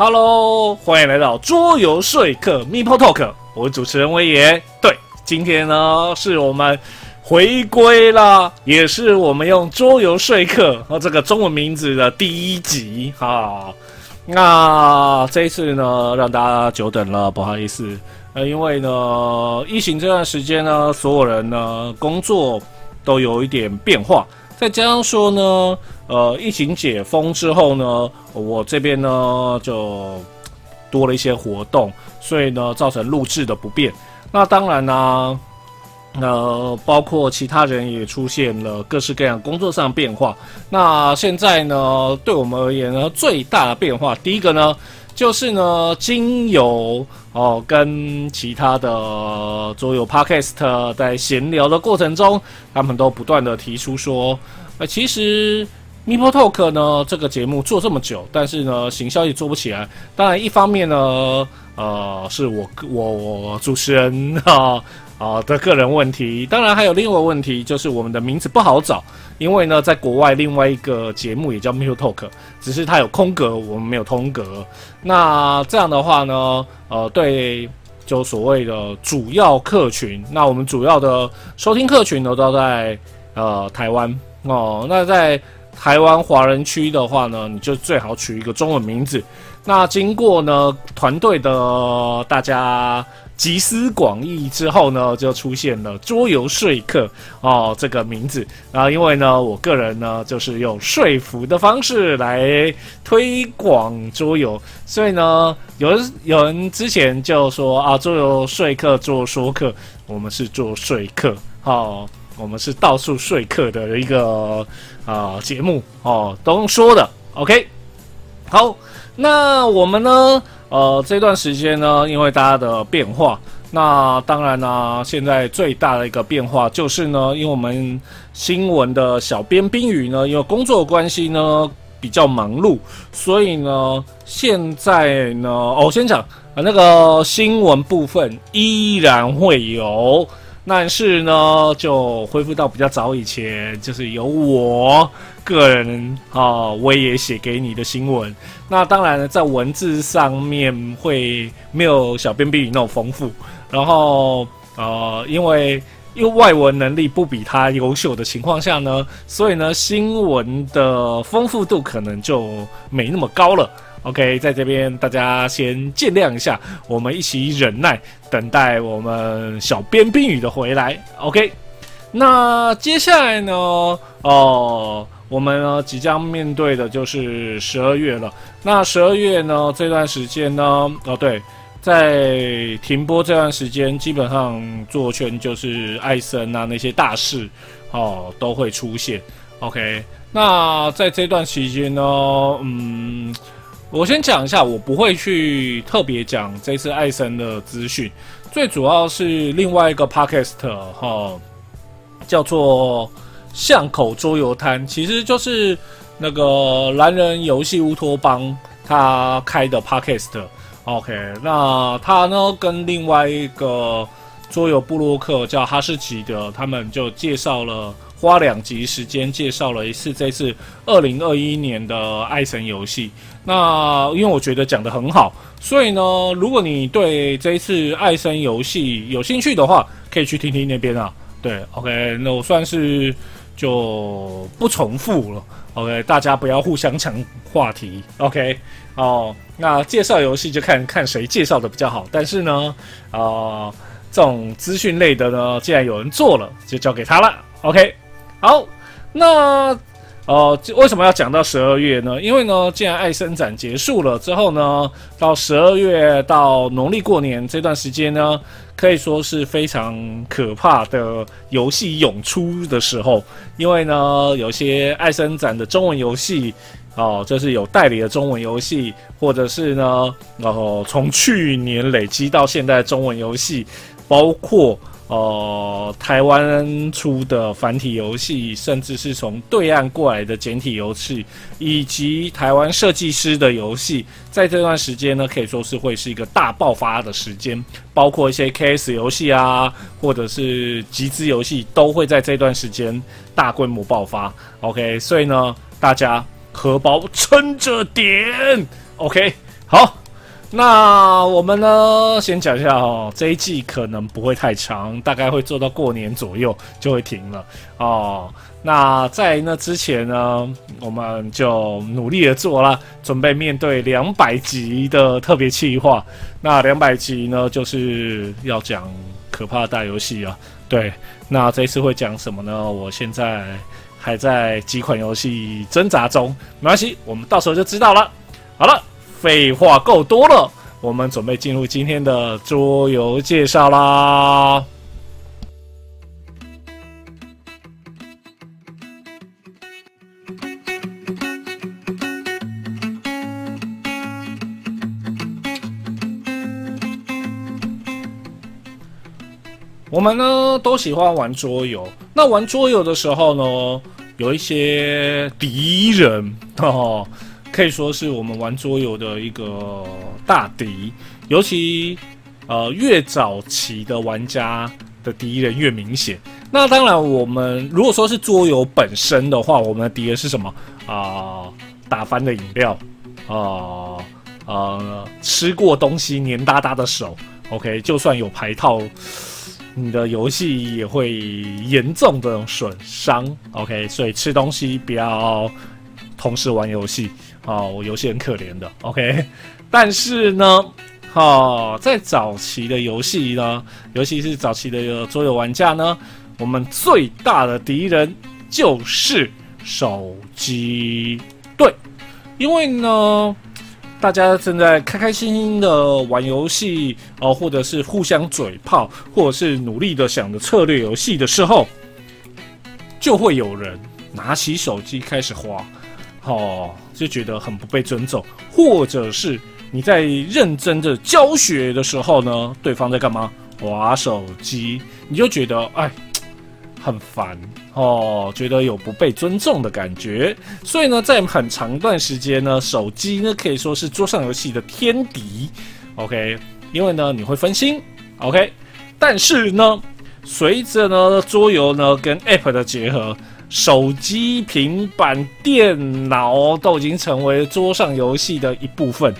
Hello，欢迎来到桌游说客 Mipo Talk，我是主持人威爷。对，今天呢是我们回归啦，也是我们用桌游说客和这个中文名字的第一集哈。那这一次呢，让大家久等了，不好意思。呃，因为呢，疫情这段时间呢，所有人呢工作都有一点变化，再加上说呢，呃，疫情解封之后呢，我这边呢就多了一些活动，所以呢，造成录制的不便。那当然呢，呃，包括其他人也出现了各式各样工作上变化。那现在呢，对我们而言呢，最大的变化，第一个呢。就是呢，经由哦跟其他的桌游 podcast 在闲聊的过程中，他们都不断的提出说，呃，其实 m i p o Talk 呢这个节目做这么久，但是呢行销也做不起来。当然，一方面呢，呃，是我我我主持人啊。啊的个人问题，当然还有另外一个问题，就是我们的名字不好找，因为呢，在国外另外一个节目也叫 Mipotalk，只是它有空格，我们没有通格。那这样的话呢，呃，对，就所谓的主要客群，那我们主要的收听客群呢都在呃台湾哦。那在台湾华人区的话呢，你就最好取一个中文名字。那经过呢团队的大家。集思广益之后呢，就出现了桌游说客哦这个名字。然后因为呢，我个人呢就是用说服的方式来推广桌游，所以呢，有人有人之前就说啊，桌游说客做说客，我们是做说客，哦，我们是到处说客的一个啊节目哦，都说的。OK，好，那我们呢？呃，这段时间呢，因为大家的变化，那当然呢，现在最大的一个变化就是呢，因为我们新闻的小编冰雨呢，因为工作关系呢比较忙碌，所以呢，现在呢，我先讲那个新闻部分依然会有。但是呢，就恢复到比较早以前，就是由我个人啊，我也写给你的新闻。那当然，在文字上面会没有小编比你那种丰富。然后呃，因为因为外文能力不比他优秀的情况下呢，所以呢，新闻的丰富度可能就没那么高了。OK，在这边大家先见谅一下，我们一起忍耐，等待我们小编冰雨的回来。OK，那接下来呢？哦，我们呢即将面对的就是十二月了。那十二月呢这段时间呢？哦，对，在停播这段时间，基本上做圈就是艾森啊那些大事哦都会出现。OK，那在这段期间呢，嗯。我先讲一下，我不会去特别讲这次艾森的资讯，最主要是另外一个 podcast 哈，叫做巷口桌游摊，其实就是那个蓝人游戏乌托邦他开的 podcast。OK，那他呢跟另外一个桌游布洛克叫哈士奇的，他们就介绍了。花两集时间介绍了一次这次二零二一年的爱神游戏。那因为我觉得讲的很好，所以呢，如果你对这一次爱森游戏有兴趣的话，可以去听听那边啊。对，OK，那我算是就不重复了。OK，大家不要互相抢话题。OK，哦，那介绍游戏就看看谁介绍的比较好。但是呢，啊，这种资讯类的呢，既然有人做了，就交给他了。OK。好，那呃，为什么要讲到十二月呢？因为呢，既然爱生展结束了之后呢，到十二月到农历过年这段时间呢，可以说是非常可怕的游戏涌出的时候。因为呢，有些爱生展的中文游戏哦，就是有代理的中文游戏，或者是呢，然后从去年累积到现在的中文游戏，包括。呃，台湾出的繁体游戏，甚至是从对岸过来的简体游戏，以及台湾设计师的游戏，在这段时间呢，可以说是会是一个大爆发的时间。包括一些 KS 游戏啊，或者是集资游戏，都会在这段时间大规模爆发。OK，所以呢，大家荷包撑着点。OK，好，那我们呢，先讲一下哦，这一季可能不会太长，大概会做到过年左右就会停了哦。那在那之前呢，我们就努力的做了，准备面对两百集的特别企划。那两百集呢，就是要讲可怕的大游戏啊。对，那这一次会讲什么呢？我现在还在几款游戏挣扎中，没关系，我们到时候就知道了。好了，废话够多了，我们准备进入今天的桌游介绍啦。我们呢都喜欢玩桌游，那玩桌游的时候呢，有一些敌人哦，可以说是我们玩桌游的一个大敌。尤其呃越早期的玩家的敌人越明显。那当然，我们如果说是桌游本身的话，我们的敌人是什么啊？打翻的饮料啊啊，吃过东西黏哒哒的手。OK，就算有牌套。你的游戏也会严重的损伤，OK，所以吃东西不要同时玩游戏，哦，我游戏很可怜的，OK。但是呢，哦，在早期的游戏呢，尤其是早期的桌游玩家呢，我们最大的敌人就是手机，对，因为呢。大家正在开开心心的玩游戏哦，或者是互相嘴炮，或者是努力的想着策略游戏的时候，就会有人拿起手机开始滑，哦，就觉得很不被尊重；或者是你在认真的教学的时候呢，对方在干嘛？滑手机，你就觉得哎，很烦。哦，觉得有不被尊重的感觉，所以呢，在很长一段时间呢，手机呢可以说是桌上游戏的天敌。OK，因为呢你会分心。OK，但是呢，随着呢桌游呢跟 App 的结合，手机、平板电脑都已经成为桌上游戏的一部分。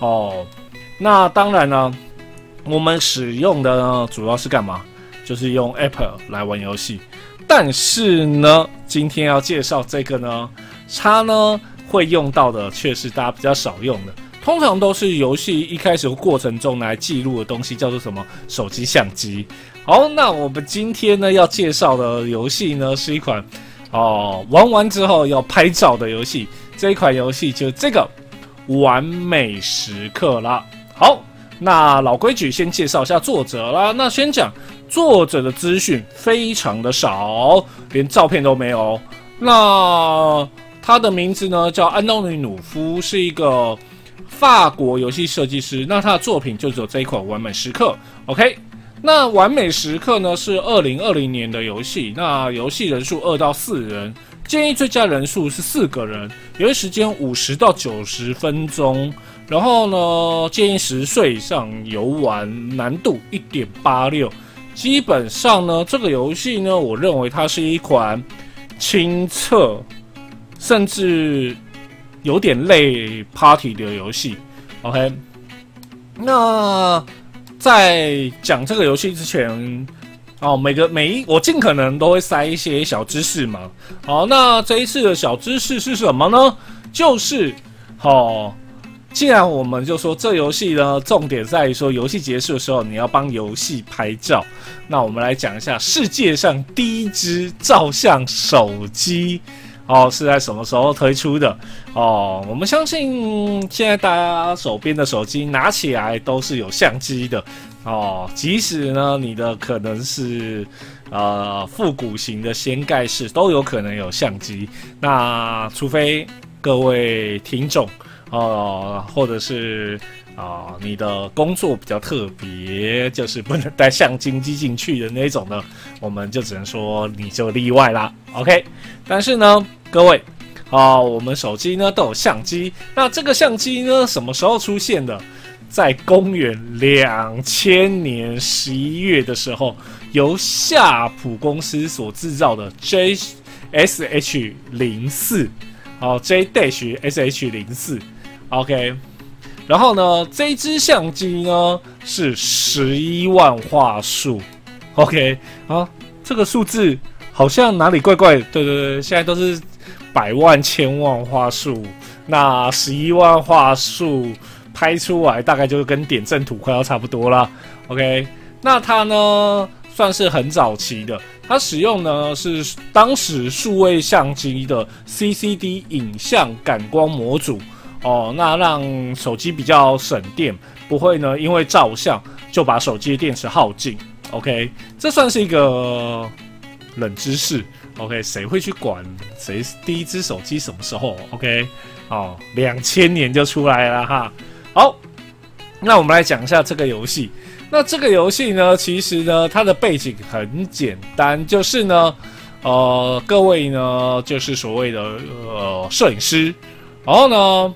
哦，那当然呢，我们使用的呢主要是干嘛？就是用 Apple 来玩游戏。但是呢，今天要介绍这个呢，它呢会用到的却是大家比较少用的，通常都是游戏一开始过程中来记录的东西，叫做什么手机相机。好，那我们今天呢要介绍的游戏呢是一款哦玩完之后要拍照的游戏，这一款游戏就这个完美时刻啦。好，那老规矩先介绍一下作者啦，那先讲。作者的资讯非常的少，连照片都没有。那他的名字呢叫安东尼努夫，是一个法国游戏设计师。那他的作品就只有这一款《完美时刻》。OK，那《完美时刻》呢是二零二零年的游戏。那游戏人数二到四人，建议最佳人数是四个人，游戏时间五十到九十分钟。然后呢，建议十岁以上游玩，难度一点八六。基本上呢，这个游戏呢，我认为它是一款亲测，甚至有点类 party 的游戏。OK，那在讲这个游戏之前，哦，每个每一我尽可能都会塞一些小知识嘛。好，那这一次的小知识是什么呢？就是，好。既然我们就说这游戏呢，重点在于说游戏结束的时候你要帮游戏拍照。那我们来讲一下世界上第一支照相手机哦是在什么时候推出的哦？我们相信现在大家手边的手机拿起来都是有相机的哦，即使呢你的可能是呃复古型的掀盖式都有可能有相机。那除非各位听众。哦，或者是啊，你的工作比较特别，就是不能带相机进去的那种呢，我们就只能说你就例外啦。OK，但是呢，各位，啊，我们手机呢都有相机，那这个相机呢什么时候出现的？在公元两千年十一月的时候，由夏普公司所制造的 J S H 零四，好 J Dash S H 零四。OK，然后呢，这支相机呢是十一万画素。OK，啊，这个数字好像哪里怪怪？对对对，现在都是百万、千万画素，那十一万画素拍出来大概就是跟点阵图快要差不多了。OK，那它呢算是很早期的，它使用呢是当时数位相机的 CCD 影像感光模组哦，那让手机比较省电，不会呢因为照相就把手机的电池耗尽。OK，这算是一个冷知识。OK，谁会去管谁第一只手机什么时候？OK，哦，两千年就出来了哈。好，那我们来讲一下这个游戏。那这个游戏呢，其实呢，它的背景很简单，就是呢，呃，各位呢，就是所谓的呃摄影师，然后呢，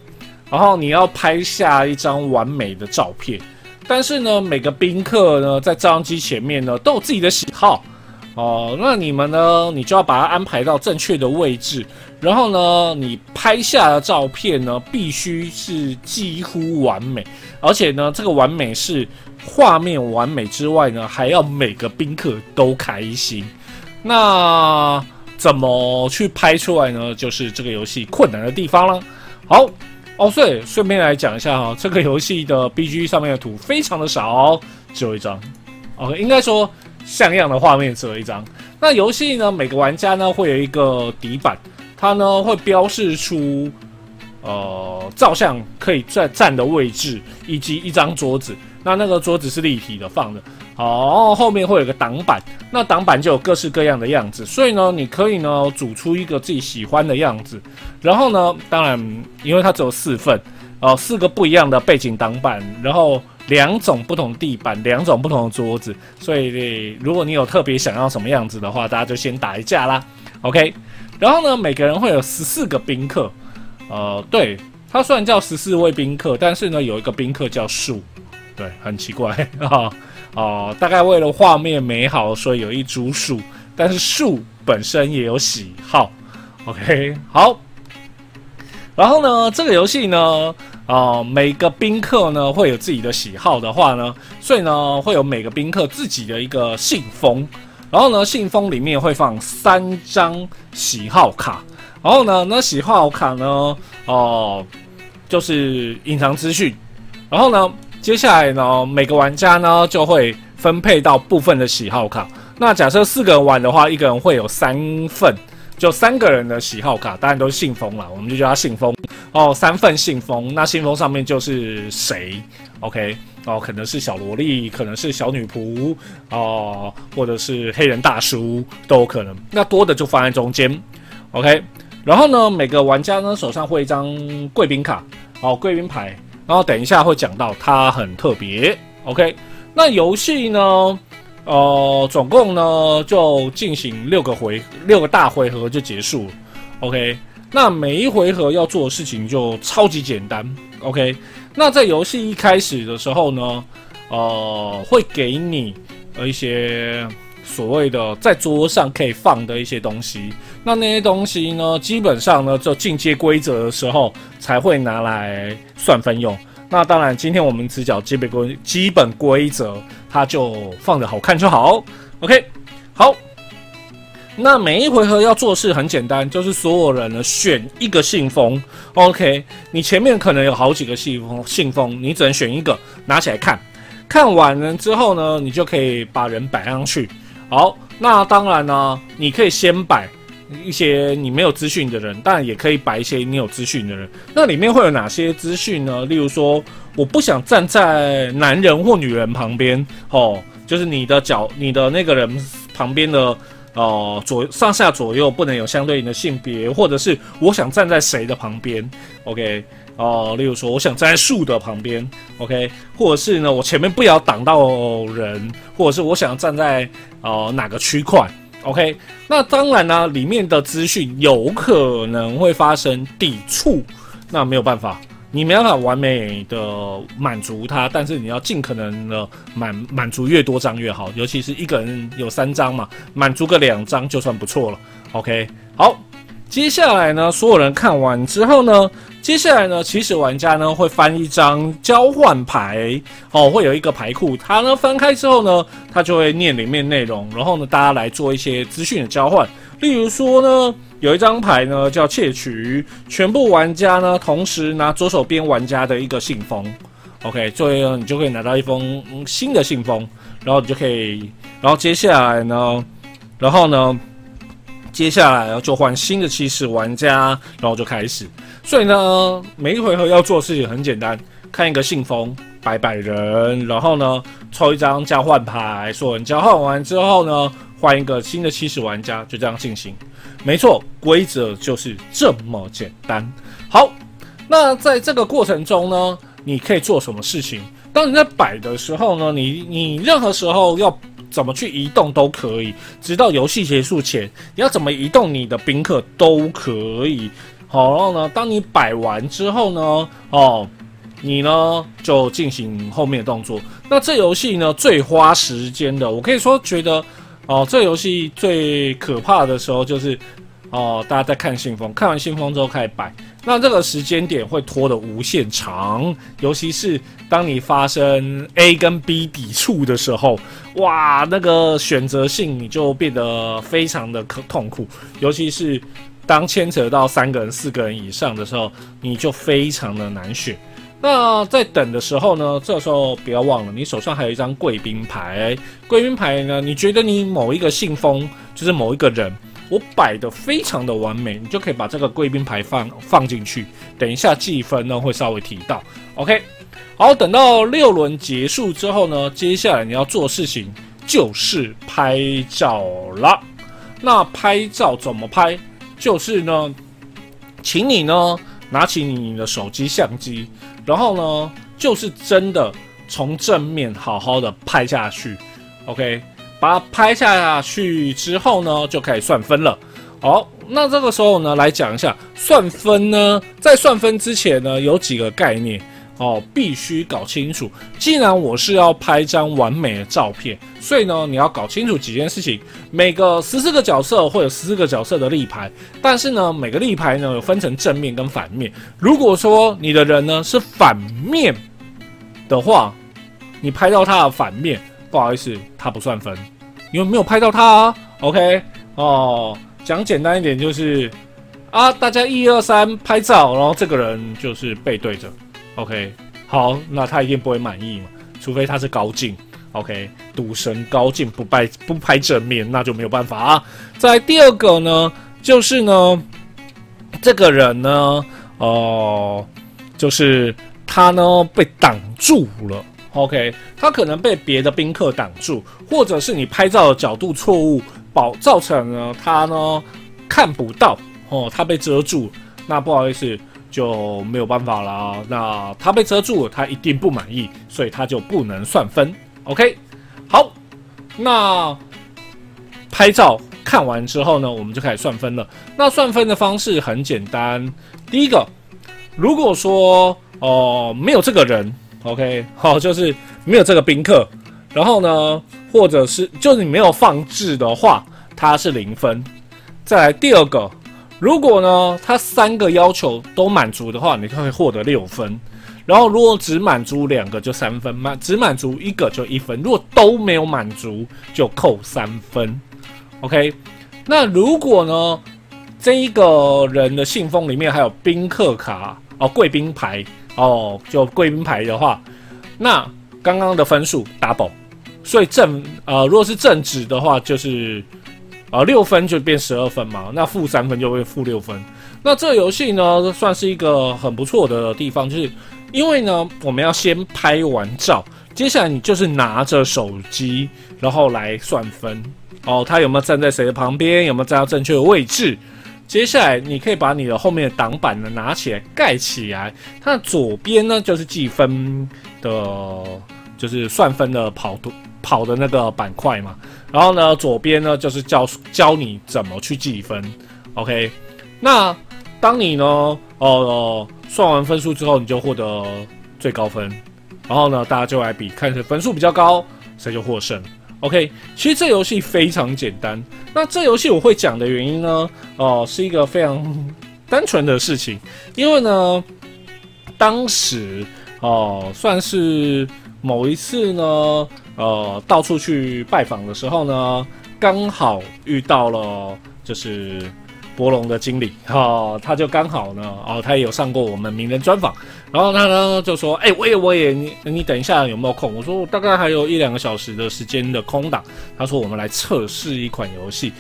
然后你要拍下一张完美的照片。但是呢，每个宾客呢，在照相机前面呢，都有自己的喜好哦。那你们呢，你就要把它安排到正确的位置。然后呢，你拍下的照片呢，必须是几乎完美，而且呢，这个完美是画面完美之外呢，还要每个宾客都开心。那怎么去拍出来呢？就是这个游戏困难的地方了。好。哦，所以顺便来讲一下哈，这个游戏的 B G 上面的图非常的少，只有一张。OK，应该说像样的画面只有一张。那游戏呢，每个玩家呢会有一个底板，它呢会标示出呃照相可以站站的位置，以及一张桌子。那那个桌子是立体的放的。哦，后面会有个挡板，那挡板就有各式各样的样子，所以呢，你可以呢组出一个自己喜欢的样子。然后呢，当然，因为它只有四份，哦，四个不一样的背景挡板，然后两种不同地板，两种不同的桌子，所以如果你有特别想要什么样子的话，大家就先打一架啦。OK，然后呢，每个人会有十四个宾客，呃，对，它虽然叫十四位宾客，但是呢，有一个宾客叫树，对，很奇怪啊。哦，哦大概为了画面美好，所以有一株树，但是树本身也有喜好。OK，好。然后呢，这个游戏呢，啊，每个宾客呢会有自己的喜好的话呢，所以呢会有每个宾客自己的一个信封，然后呢信封里面会放三张喜好卡，然后呢那喜好卡呢，哦，就是隐藏资讯，然后呢。接下来呢，每个玩家呢就会分配到部分的喜好卡。那假设四个人玩的话，一个人会有三份，就三个人的喜好卡，当然都是信封了，我们就叫它信封哦。三份信封，那信封上面就是谁？OK，哦，可能是小萝莉，可能是小女仆，哦，或者是黑人大叔都有可能。那多的就放在中间，OK。然后呢，每个玩家呢手上会一张贵宾卡，哦，贵宾牌。然后等一下会讲到它很特别，OK？那游戏呢？呃，总共呢就进行六个回六个大回合就结束了，OK？那每一回合要做的事情就超级简单，OK？那在游戏一开始的时候呢，呃，会给你呃一些。所谓的在桌上可以放的一些东西，那那些东西呢，基本上呢，就进阶规则的时候才会拿来算分用。那当然，今天我们只讲基本规基本规则，它就放着好看就好。OK，好。那每一回合要做事很简单，就是所有人呢选一个信封。OK，你前面可能有好几个信封，信封你只能选一个，拿起来看。看完了之后呢，你就可以把人摆上去。好，那当然呢，你可以先摆一些你没有资讯的人，但也可以摆一些你有资讯的人。那里面会有哪些资讯呢？例如说，我不想站在男人或女人旁边，哦，就是你的脚，你的那个人旁边的，哦，左上下左右不能有相对应的性别，或者是我想站在谁的旁边，OK。哦，例如说，我想站在树的旁边，OK，或者是呢，我前面不要挡到人，或者是我想站在呃哪个区块，OK，那当然呢，里面的资讯有可能会发生抵触，那没有办法，你没办法完美的满足它，但是你要尽可能的满满足越多张越好，尤其是一个人有三张嘛，满足个两张就算不错了，OK，好，接下来呢，所有人看完之后呢。接下来呢，起始玩家呢会翻一张交换牌哦，会有一个牌库，它呢翻开之后呢，它就会念里面内容，然后呢大家来做一些资讯的交换。例如说呢，有一张牌呢叫窃取，全部玩家呢同时拿左手边玩家的一个信封，OK，所以呢你就可以拿到一封新的信封，然后你就可以，然后接下来呢，然后呢。接下来就换新的起始玩家，然后就开始。所以呢，每一回合要做事情很简单：看一个信封，摆摆人，然后呢抽一张交换牌。所有人交换完之后呢，换一个新的起始玩家，就这样进行。没错，规则就是这么简单。好，那在这个过程中呢，你可以做什么事情？当你在摆的时候呢，你你任何时候要。怎么去移动都可以，直到游戏结束前，你要怎么移动你的宾客都可以。好，然后呢，当你摆完之后呢，哦，你呢就进行后面的动作。那这游戏呢最花时间的，我可以说觉得，哦，这游戏最可怕的时候就是，哦，大家在看信封，看完信封之后开始摆。那这个时间点会拖得无限长，尤其是当你发生 A 跟 B 抵触的时候，哇，那个选择性你就变得非常的可痛苦。尤其是当牵扯到三个人、四个人以上的时候，你就非常的难选。那在等的时候呢，这时候不要忘了，你手上还有一张贵宾牌。贵宾牌呢，你觉得你某一个信封就是某一个人。我摆的非常的完美，你就可以把这个贵宾牌放放进去。等一下计分呢会稍微提到，OK。好，等到六轮结束之后呢，接下来你要做事情就是拍照了。那拍照怎么拍？就是呢，请你呢拿起你的手机相机，然后呢就是真的从正面好好的拍下去，OK。把它拍下去之后呢，就可以算分了。好，那这个时候呢，来讲一下算分呢。在算分之前呢，有几个概念哦，必须搞清楚。既然我是要拍张完美的照片，所以呢，你要搞清楚几件事情。每个十四个角色会有十四个角色的立牌，但是呢，每个立牌呢有分成正面跟反面。如果说你的人呢是反面的话，你拍到他的反面。不好意思，他不算分，因为没有拍到他啊。OK，哦，讲简单一点就是啊，大家一二三拍照，然后这个人就是背对着。OK，好，那他一定不会满意嘛，除非他是高进。OK，赌神高进不拍不拍正面，那就没有办法啊。在第二个呢，就是呢，这个人呢，哦，就是他呢被挡住了。OK，他可能被别的宾客挡住，或者是你拍照的角度错误，保造成了他呢看不到哦，他被遮住，那不好意思就没有办法了。那他被遮住，他一定不满意，所以他就不能算分。OK，好，那拍照看完之后呢，我们就开始算分了。那算分的方式很简单，第一个，如果说哦没有这个人。OK，好，就是没有这个宾客，然后呢，或者是就是你没有放置的话，它是零分。再来第二个，如果呢，他三个要求都满足的话，你就会获得六分。然后如果只满足两个就三分，满只满足一个就一分。如果都没有满足就扣三分。OK，那如果呢，这一个人的信封里面还有宾客卡哦，贵宾牌。哦，就贵宾牌的话，那刚刚的分数 double，所以正呃，如果是正值的话，就是啊六分就变十二分嘛，那负三分就会负六分。那这游戏呢，算是一个很不错的地方，就是因为呢，我们要先拍完照，接下来你就是拿着手机，然后来算分。哦，他有没有站在谁的旁边？有没有站到正确的位置？接下来，你可以把你的后面的挡板呢拿起来盖起来。它的左边呢就是计分的，就是算分的跑图跑的那个板块嘛。然后呢，左边呢就是教教你怎么去计分。OK，那当你呢哦算完分数之后，你就获得最高分。然后呢，大家就来比，看谁分数比较高，谁就获胜。OK，其实这游戏非常简单。那这游戏我会讲的原因呢？哦，是一个非常单纯的事情，因为呢，当时哦，算是某一次呢，呃，到处去拜访的时候呢，刚好遇到了就是博龙的经理哈，他就刚好呢，哦，他也有上过我们名人专访，然后他呢就说，哎，我也我也你你等一下有没有空？我说我大概还有一两个小时的时间的空档。他说我们来测试一款游戏。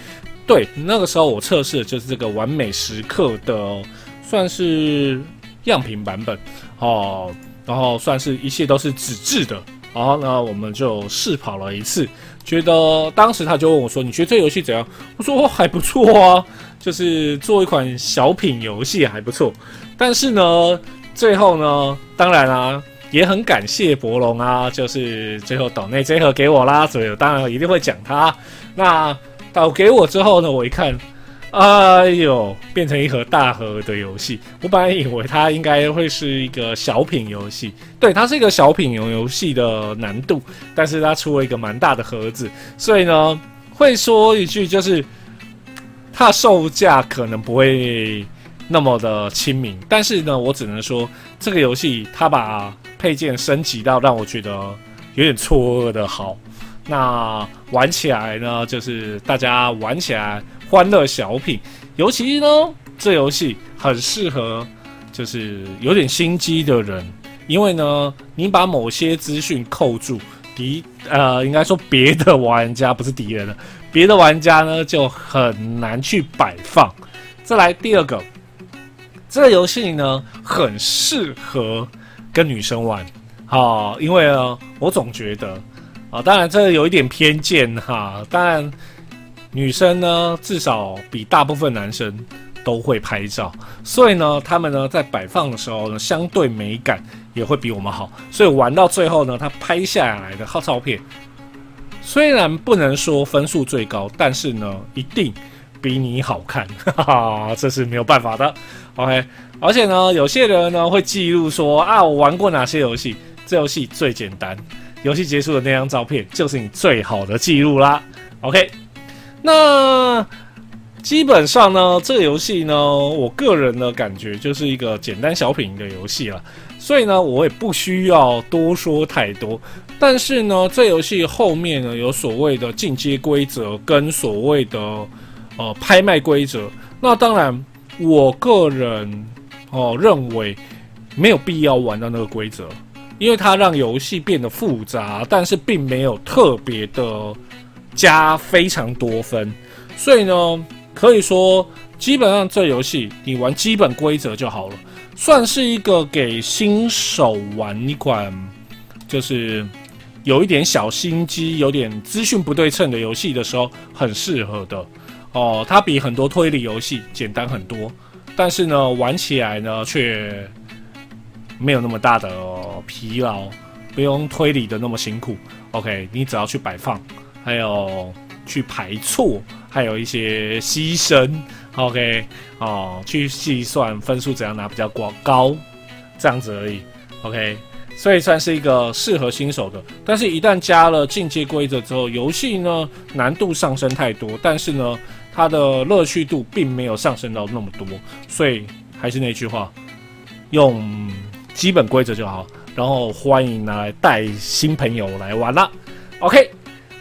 对，那个时候我测试的就是这个完美时刻的，算是样品版本哦，然后算是一切都是纸质的，然后呢，我们就试跑了一次，觉得当时他就问我说：“你觉得这游戏怎样？”我说：“还不错啊，就是做一款小品游戏还不错。”但是呢，最后呢，当然啊，也很感谢博龙啊，就是最后岛内这盒给我啦，所以当然一定会讲他那。导给我之后呢，我一看，哎呦，变成一盒大盒的游戏。我本来以为它应该会是一个小品游戏，对，它是一个小品游游戏的难度，但是它出了一个蛮大的盒子，所以呢，会说一句就是，它售价可能不会那么的亲民，但是呢，我只能说这个游戏它把配件升级到让我觉得有点错愕的好。那玩起来呢，就是大家玩起来欢乐小品，尤其呢，这游戏很适合就是有点心机的人，因为呢，你把某些资讯扣住敌，呃，应该说别的玩家不是敌人了，别的玩家呢就很难去摆放。再来第二个，这个游戏呢很适合跟女生玩，好，因为呢，我总觉得。啊，当然这有一点偏见哈。当然，女生呢至少比大部分男生都会拍照，所以呢，他们呢在摆放的时候呢，相对美感也会比我们好。所以玩到最后呢，他拍下来的好照片，虽然不能说分数最高，但是呢，一定比你好看，哈哈，这是没有办法的。OK，而且呢，有些人呢会记录说啊，我玩过哪些游戏，这游戏最简单。游戏结束的那张照片就是你最好的记录啦。OK，那基本上呢，这个游戏呢，我个人的感觉就是一个简单小品的游戏了，所以呢，我也不需要多说太多。但是呢，这游戏后面呢，有所谓的进阶规则跟所谓的呃拍卖规则。那当然，我个人哦认为没有必要玩到那个规则。因为它让游戏变得复杂，但是并没有特别的加非常多分，所以呢，可以说基本上这游戏你玩基本规则就好了，算是一个给新手玩一款，就是有一点小心机、有点资讯不对称的游戏的时候很适合的哦。它比很多推理游戏简单很多，但是呢，玩起来呢却。没有那么大的疲劳，不用推理的那么辛苦。OK，你只要去摆放，还有去排错，还有一些牺牲。OK，哦，去计算分数怎样拿比较高高，这样子而已。OK，所以算是一个适合新手的。但是，一旦加了进阶规则之后，游戏呢难度上升太多，但是呢它的乐趣度并没有上升到那么多。所以还是那句话，用。基本规则就好，然后欢迎来带新朋友来玩啦。OK，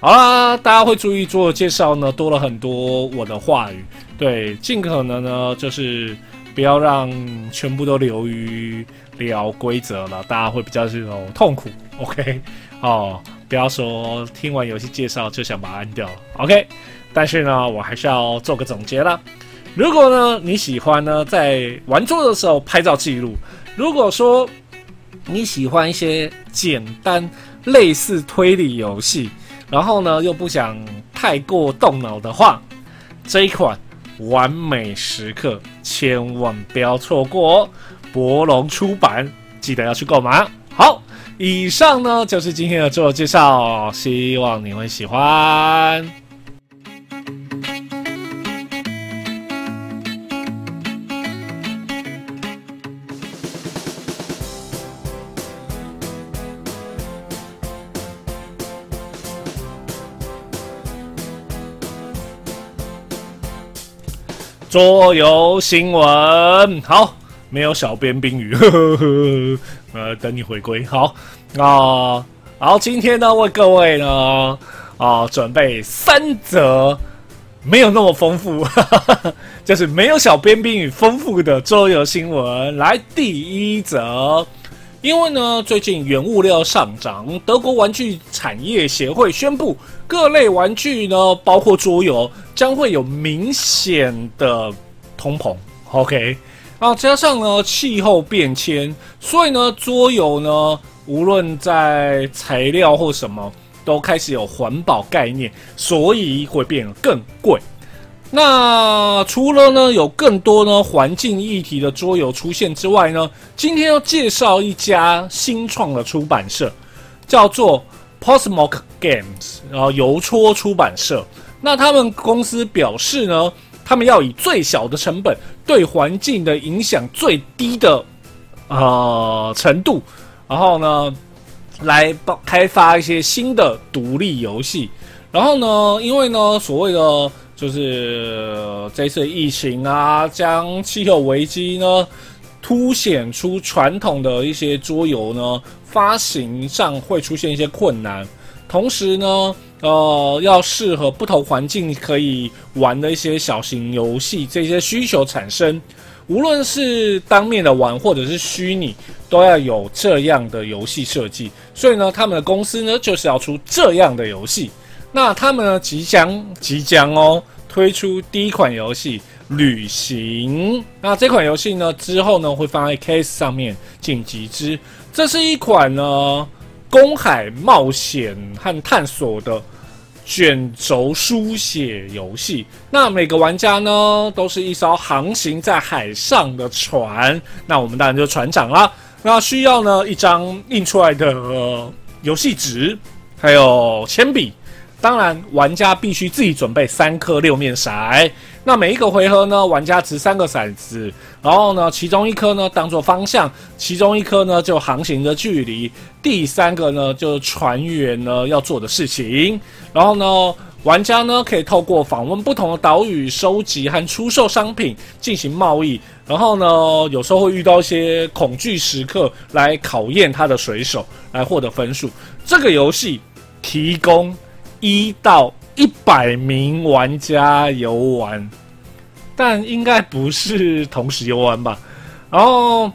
好啦，大家会注意做介绍呢，多了很多我的话语，对，尽可能呢就是不要让全部都流于聊规则了，大家会比较这种痛苦。OK，哦，不要说听完游戏介绍就想把它按掉了。OK，但是呢，我还是要做个总结了。如果呢你喜欢呢在玩桌的时候拍照记录。如果说你喜欢一些简单类似推理游戏，然后呢又不想太过动脑的话，这一款《完美时刻》千万不要错过哦！博龙出版，记得要去购买。好，以上呢就是今天的自我介绍，希望你会喜欢。桌游新闻，好，没有小编冰雨，呵呵呵，呃，等你回归。好啊，好今天呢，为各位呢啊准备三则没有那么丰富，就是没有小编冰雨丰富的桌游新闻。来，第一则。因为呢，最近原物料上涨，德国玩具产业协会宣布，各类玩具呢，包括桌游，将会有明显的通膨。OK，啊，加上呢气候变迁，所以呢桌游呢，无论在材料或什么，都开始有环保概念，所以会变得更贵。那除了呢有更多呢环境议题的桌游出现之外呢，今天要介绍一家新创的出版社，叫做 Postmark Games，然后邮戳出版社。那他们公司表示呢，他们要以最小的成本，对环境的影响最低的呃程度，然后呢来开发一些新的独立游戏。然后呢，因为呢所谓的。就是这次疫情啊，将气候危机呢凸显出传统的一些桌游呢发行上会出现一些困难，同时呢，呃，要适合不同环境可以玩的一些小型游戏，这些需求产生，无论是当面的玩或者是虚拟，都要有这样的游戏设计。所以呢，他们的公司呢就是要出这样的游戏。那他们呢，即将即将哦推出第一款游戏《旅行》。那这款游戏呢，之后呢会放在 Case 上面进集之。这是一款呢公海冒险和探索的卷轴书写游戏。那每个玩家呢都是一艘航行在海上的船。那我们当然就船长啦。那需要呢一张印出来的游戏纸，还有铅笔。当然，玩家必须自己准备三颗六面骰。那每一个回合呢，玩家掷三个骰子，然后呢，其中一颗呢当做方向，其中一颗呢就航行的距离，第三个呢就是船员呢要做的事情。然后呢，玩家呢可以透过访问不同的岛屿，收集和出售商品，进行贸易。然后呢，有时候会遇到一些恐惧时刻，来考验他的水手，来获得分数。这个游戏提供。一到一百名玩家游玩，但应该不是同时游玩吧？然后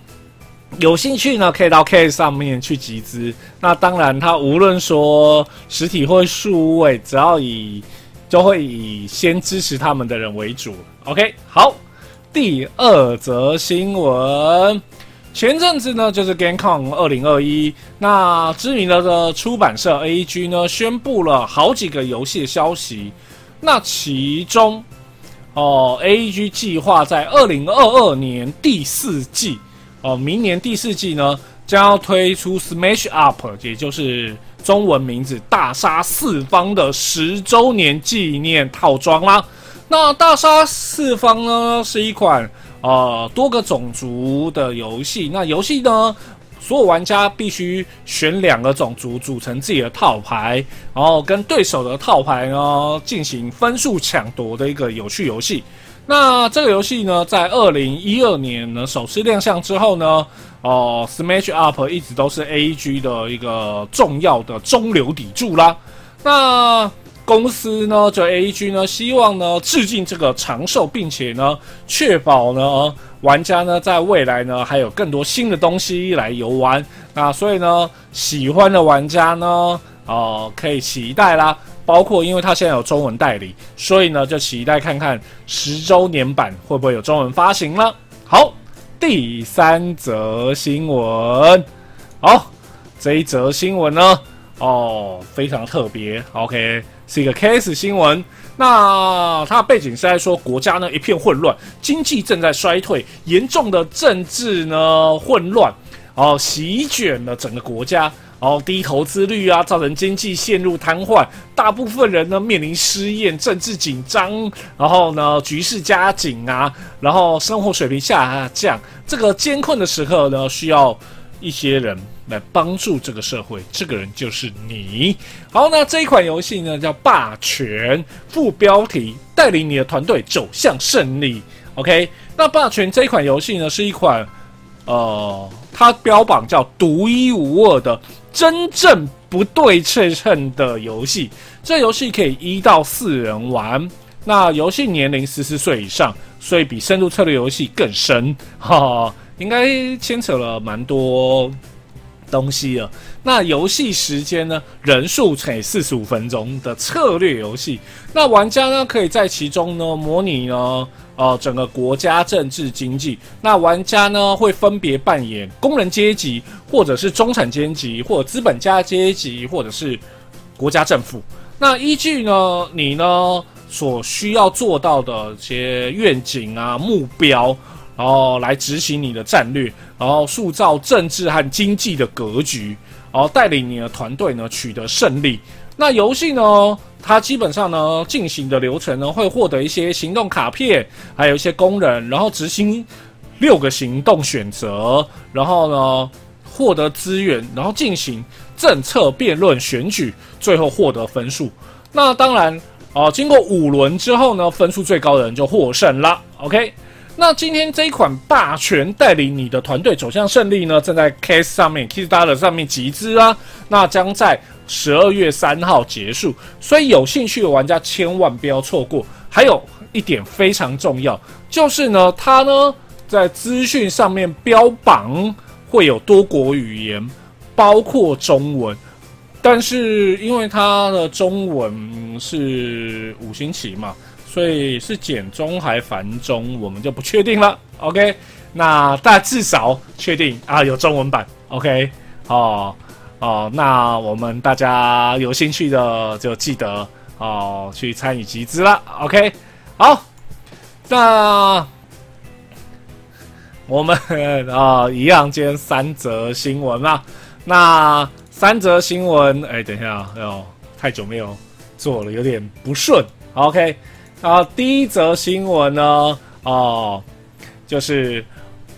有兴趣呢，可以到 K 上面去集资。那当然，它无论说实体或数位，只要以就会以先支持他们的人为主。OK，好，第二则新闻。前阵子呢，就是 GameCon 二零二一，那知名的的出版社 AEG 呢，宣布了好几个游戏的消息。那其中，哦，AEG 计划在二零二二年第四季，哦，明年第四季呢，将要推出 Smash Up，也就是中文名字“大杀四方”的十周年纪念套装啦。那“大杀四方”呢，是一款。呃，多个种族的游戏，那游戏呢，所有玩家必须选两个种族组成自己的套牌，然后跟对手的套牌呢进行分数抢夺的一个有趣游戏。那这个游戏呢，在二零一二年呢首次亮相之后呢，哦，Smash Up 一直都是 A G 的一个重要的中流砥柱啦。那公司呢，就 AEG 呢，希望呢，致敬这个长寿，并且呢，确保呢，玩家呢，在未来呢，还有更多新的东西来游玩。那所以呢，喜欢的玩家呢，哦，可以期待啦。包括因为它现在有中文代理，所以呢，就期待看看十周年版会不会有中文发行了。好，第三则新闻，好，这一则新闻呢，哦，非常特别，OK。是一个 case 新闻，那它的背景是在说国家呢一片混乱，经济正在衰退，严重的政治呢混乱，哦席卷了整个国家，哦低投资率啊，造成经济陷入瘫痪，大部分人呢面临失业，政治紧张，然后呢局势加紧啊，然后生活水平下降，这个艰困的时刻呢需要一些人。来帮助这个社会，这个人就是你。好，那这一款游戏呢叫《霸权》，副标题带领你的团队走向胜利。OK，那《霸权》这一款游戏呢是一款呃，它标榜叫独一无二的真正不对称的游戏。这游戏可以一到四人玩，那游戏年龄十四岁以上，所以比深度策略游戏更深，哈，应该牵扯了蛮多东西了。那游戏时间呢？人数乘以四十五分钟的策略游戏。那玩家呢，可以在其中呢模拟呢，呃，整个国家政治经济。那玩家呢会分别扮演工人阶级，或者是中产阶级，或者资本家阶级，或者是国家政府。那依据呢你呢所需要做到的一些愿景啊目标，然后来执行你的战略，然后塑造政治和经济的格局。然后带领你的团队呢取得胜利。那游戏呢，它基本上呢进行的流程呢会获得一些行动卡片，还有一些工人，然后执行六个行动选择，然后呢获得资源，然后进行政策辩论、选举，最后获得分数。那当然啊，经过五轮之后呢，分数最高的人就获胜了。OK。那今天这一款霸权带领你的团队走向胜利呢，正在 Case 上面 k i s s Star 上面集资啊，那将在十二月三号结束，所以有兴趣的玩家千万不要错过。还有一点非常重要，就是呢，它呢在资讯上面标榜会有多国语言，包括中文，但是因为它的中文是五星旗嘛。所以是简中还繁中，我们就不确定了。OK，那但至少确定啊，有中文版。OK，哦哦，那我们大家有兴趣的就记得哦去参与集资了。OK，好，那我们啊一样，今天三则新闻嘛。那三则新闻，哎，等一下，哎呦，太久没有做了，有点不顺。OK。啊，第一则新闻呢，哦，就是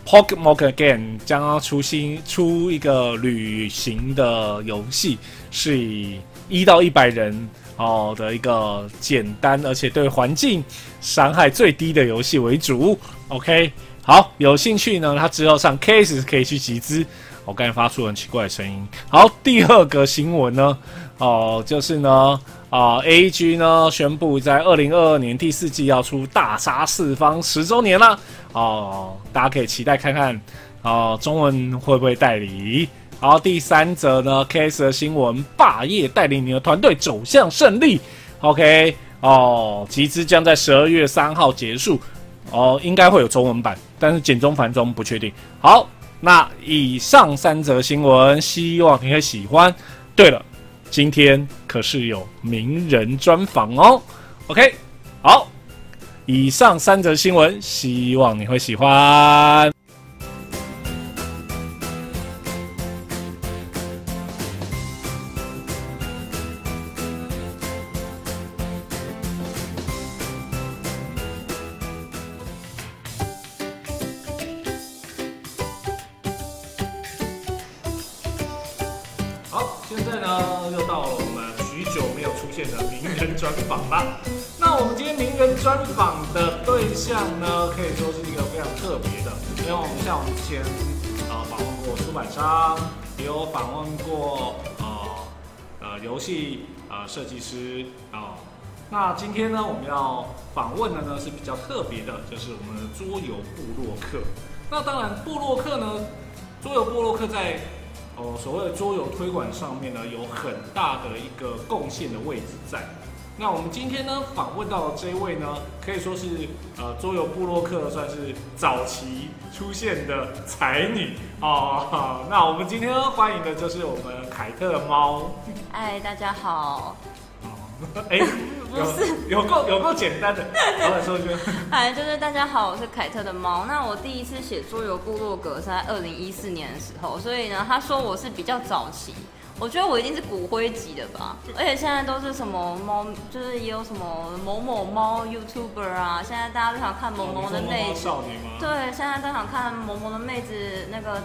Pokemon Again 将要出新出一个旅行的游戏，是以一到一百人哦的一个简单而且对环境伤害最低的游戏为主。OK，好，有兴趣呢，他之后上 Case 可以去集资。我刚才发出很奇怪的声音。好，第二个新闻呢，哦，就是呢。啊，A G 呢宣布在二零二二年第四季要出大杀四方十周年了哦，大家可以期待看看哦，中文会不会代理？好，第三则呢，K S 的新闻，霸业带领你的团队走向胜利。OK，哦，集资将在十二月三号结束哦，应该会有中文版，但是简中繁中不确定。好，那以上三则新闻，希望你会喜欢。对了。今天可是有名人专访哦，OK，好，以上三则新闻，希望你会喜欢。像我们之前呃访问过出版商，也有访问过呃呃游戏呃设计师啊。那今天呢，我们要访问的呢是比较特别的，就是我们的桌游部落客。那当然，部落客呢，桌游部落客在哦所谓的桌游推广上面呢，有很大的一个贡献的位置在。那我们今天呢访问到的这位呢，可以说是呃桌游布洛克算是早期出现的才女哦。那我们今天欢迎的就是我们凯特的猫。嗨，大家好。哎，不是，有够有够简单的。好，说一句。嗨，就是大家好，我是凯特的猫。那我第一次写桌游部落格是在二零一四年的时候，所以呢，他说我是比较早期。我觉得我一定是骨灰级的吧，而且现在都是什么猫，就是也有什么某某猫 YouTuber 啊，现在大家都想看萌萌的妹子，少女吗？对，现在都想看萌萌的妹子那个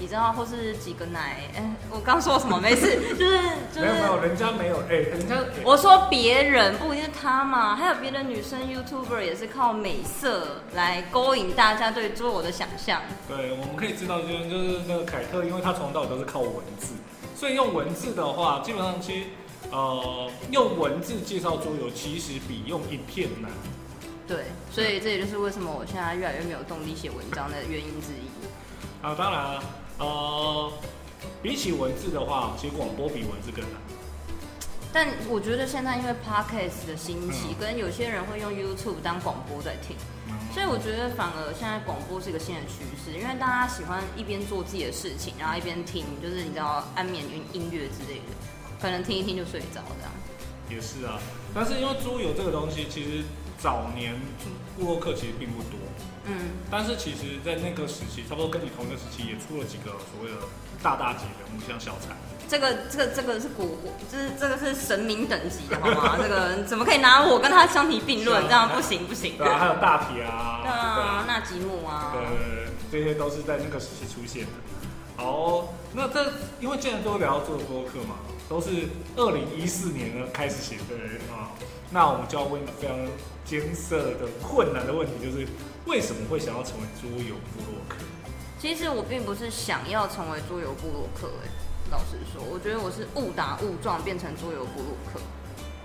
你知道，或是几个奶，哎，我刚说什么？没事，就是就是没有没有，人家没有，哎，人家我说别人不一定是他嘛，还有别的女生 YouTuber 也是靠美色来勾引大家对桌游的想象。对，我们可以知道，就是就是那个凯特，因为她从头到尾都是靠文字，所以用文字的话，基本上其实呃用文字介绍桌游，其实比用影片难。对，所以这也就是为什么我现在越来越没有动力写文章的原因之一。啊，当然，呃，比起文字的话，其实广播比文字更难。但我觉得现在因为 podcast 的兴起，跟有些人会用 YouTube 当广播在听，所以我觉得反而现在广播是一个新的趋势，因为大家喜欢一边做自己的事情，然后一边听，就是你知道安眠音音乐之类的，可能听一听就睡着这样。也是啊，但是因为桌游这个东西，其实早年布洛克其实并不多。嗯，但是其实，在那个时期，差不多跟你同一个时期，也出了几个所谓的大大级人物，像小彩。这个、这个、这个是古，就是这个是神明等级的，好吗？这个怎么可以拿我跟他相提并论？这样不行不行。对啊，还有大铁啊，对啊，纳吉姆啊，对，这些都是在那个时期出现的。好，那这因为既然都聊到做播客嘛，都是二零一四年呢开始写的啊，那我们就要问一个非常艰涩的困难的问题，就是。为什么会想要成为桌游部落客？其实我并不是想要成为桌游部落客，哎，老实说，我觉得我是误打误撞变成桌游部落客。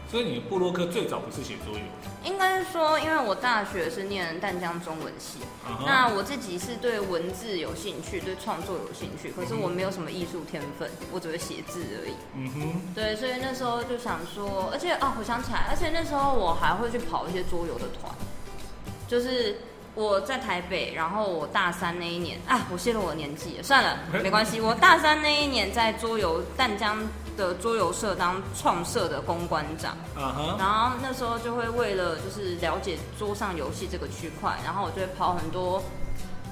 所以你的布洛克最早不是写桌游？应该是说，因为我大学是念淡江中文系，那我自己是对文字有兴趣，对创作有兴趣，可是我没有什么艺术天分，我只会写字而已。嗯哼。对，所以那时候就想说，而且啊，我想起来，而且那时候我还会去跑一些桌游的团，就是。我在台北，然后我大三那一年啊，我泄露我的年纪，算了，没关系。我大三那一年在桌游淡江的桌游社当创社的公关长，然后那时候就会为了就是了解桌上游戏这个区块，然后我就会跑很多。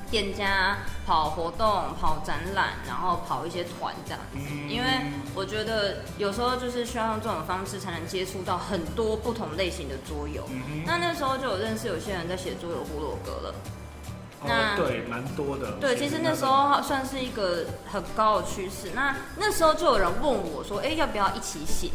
店家跑活动、跑展览，然后跑一些团这样子，因为我觉得有时候就是需要用这种方式才能接触到很多不同类型的桌游。那那时候就有认识有些人在写桌游部落格了。那对，蛮多的。对，其实那时候算是一个很高的趋势。那那时候就有人问我说：“哎，要不要一起写？”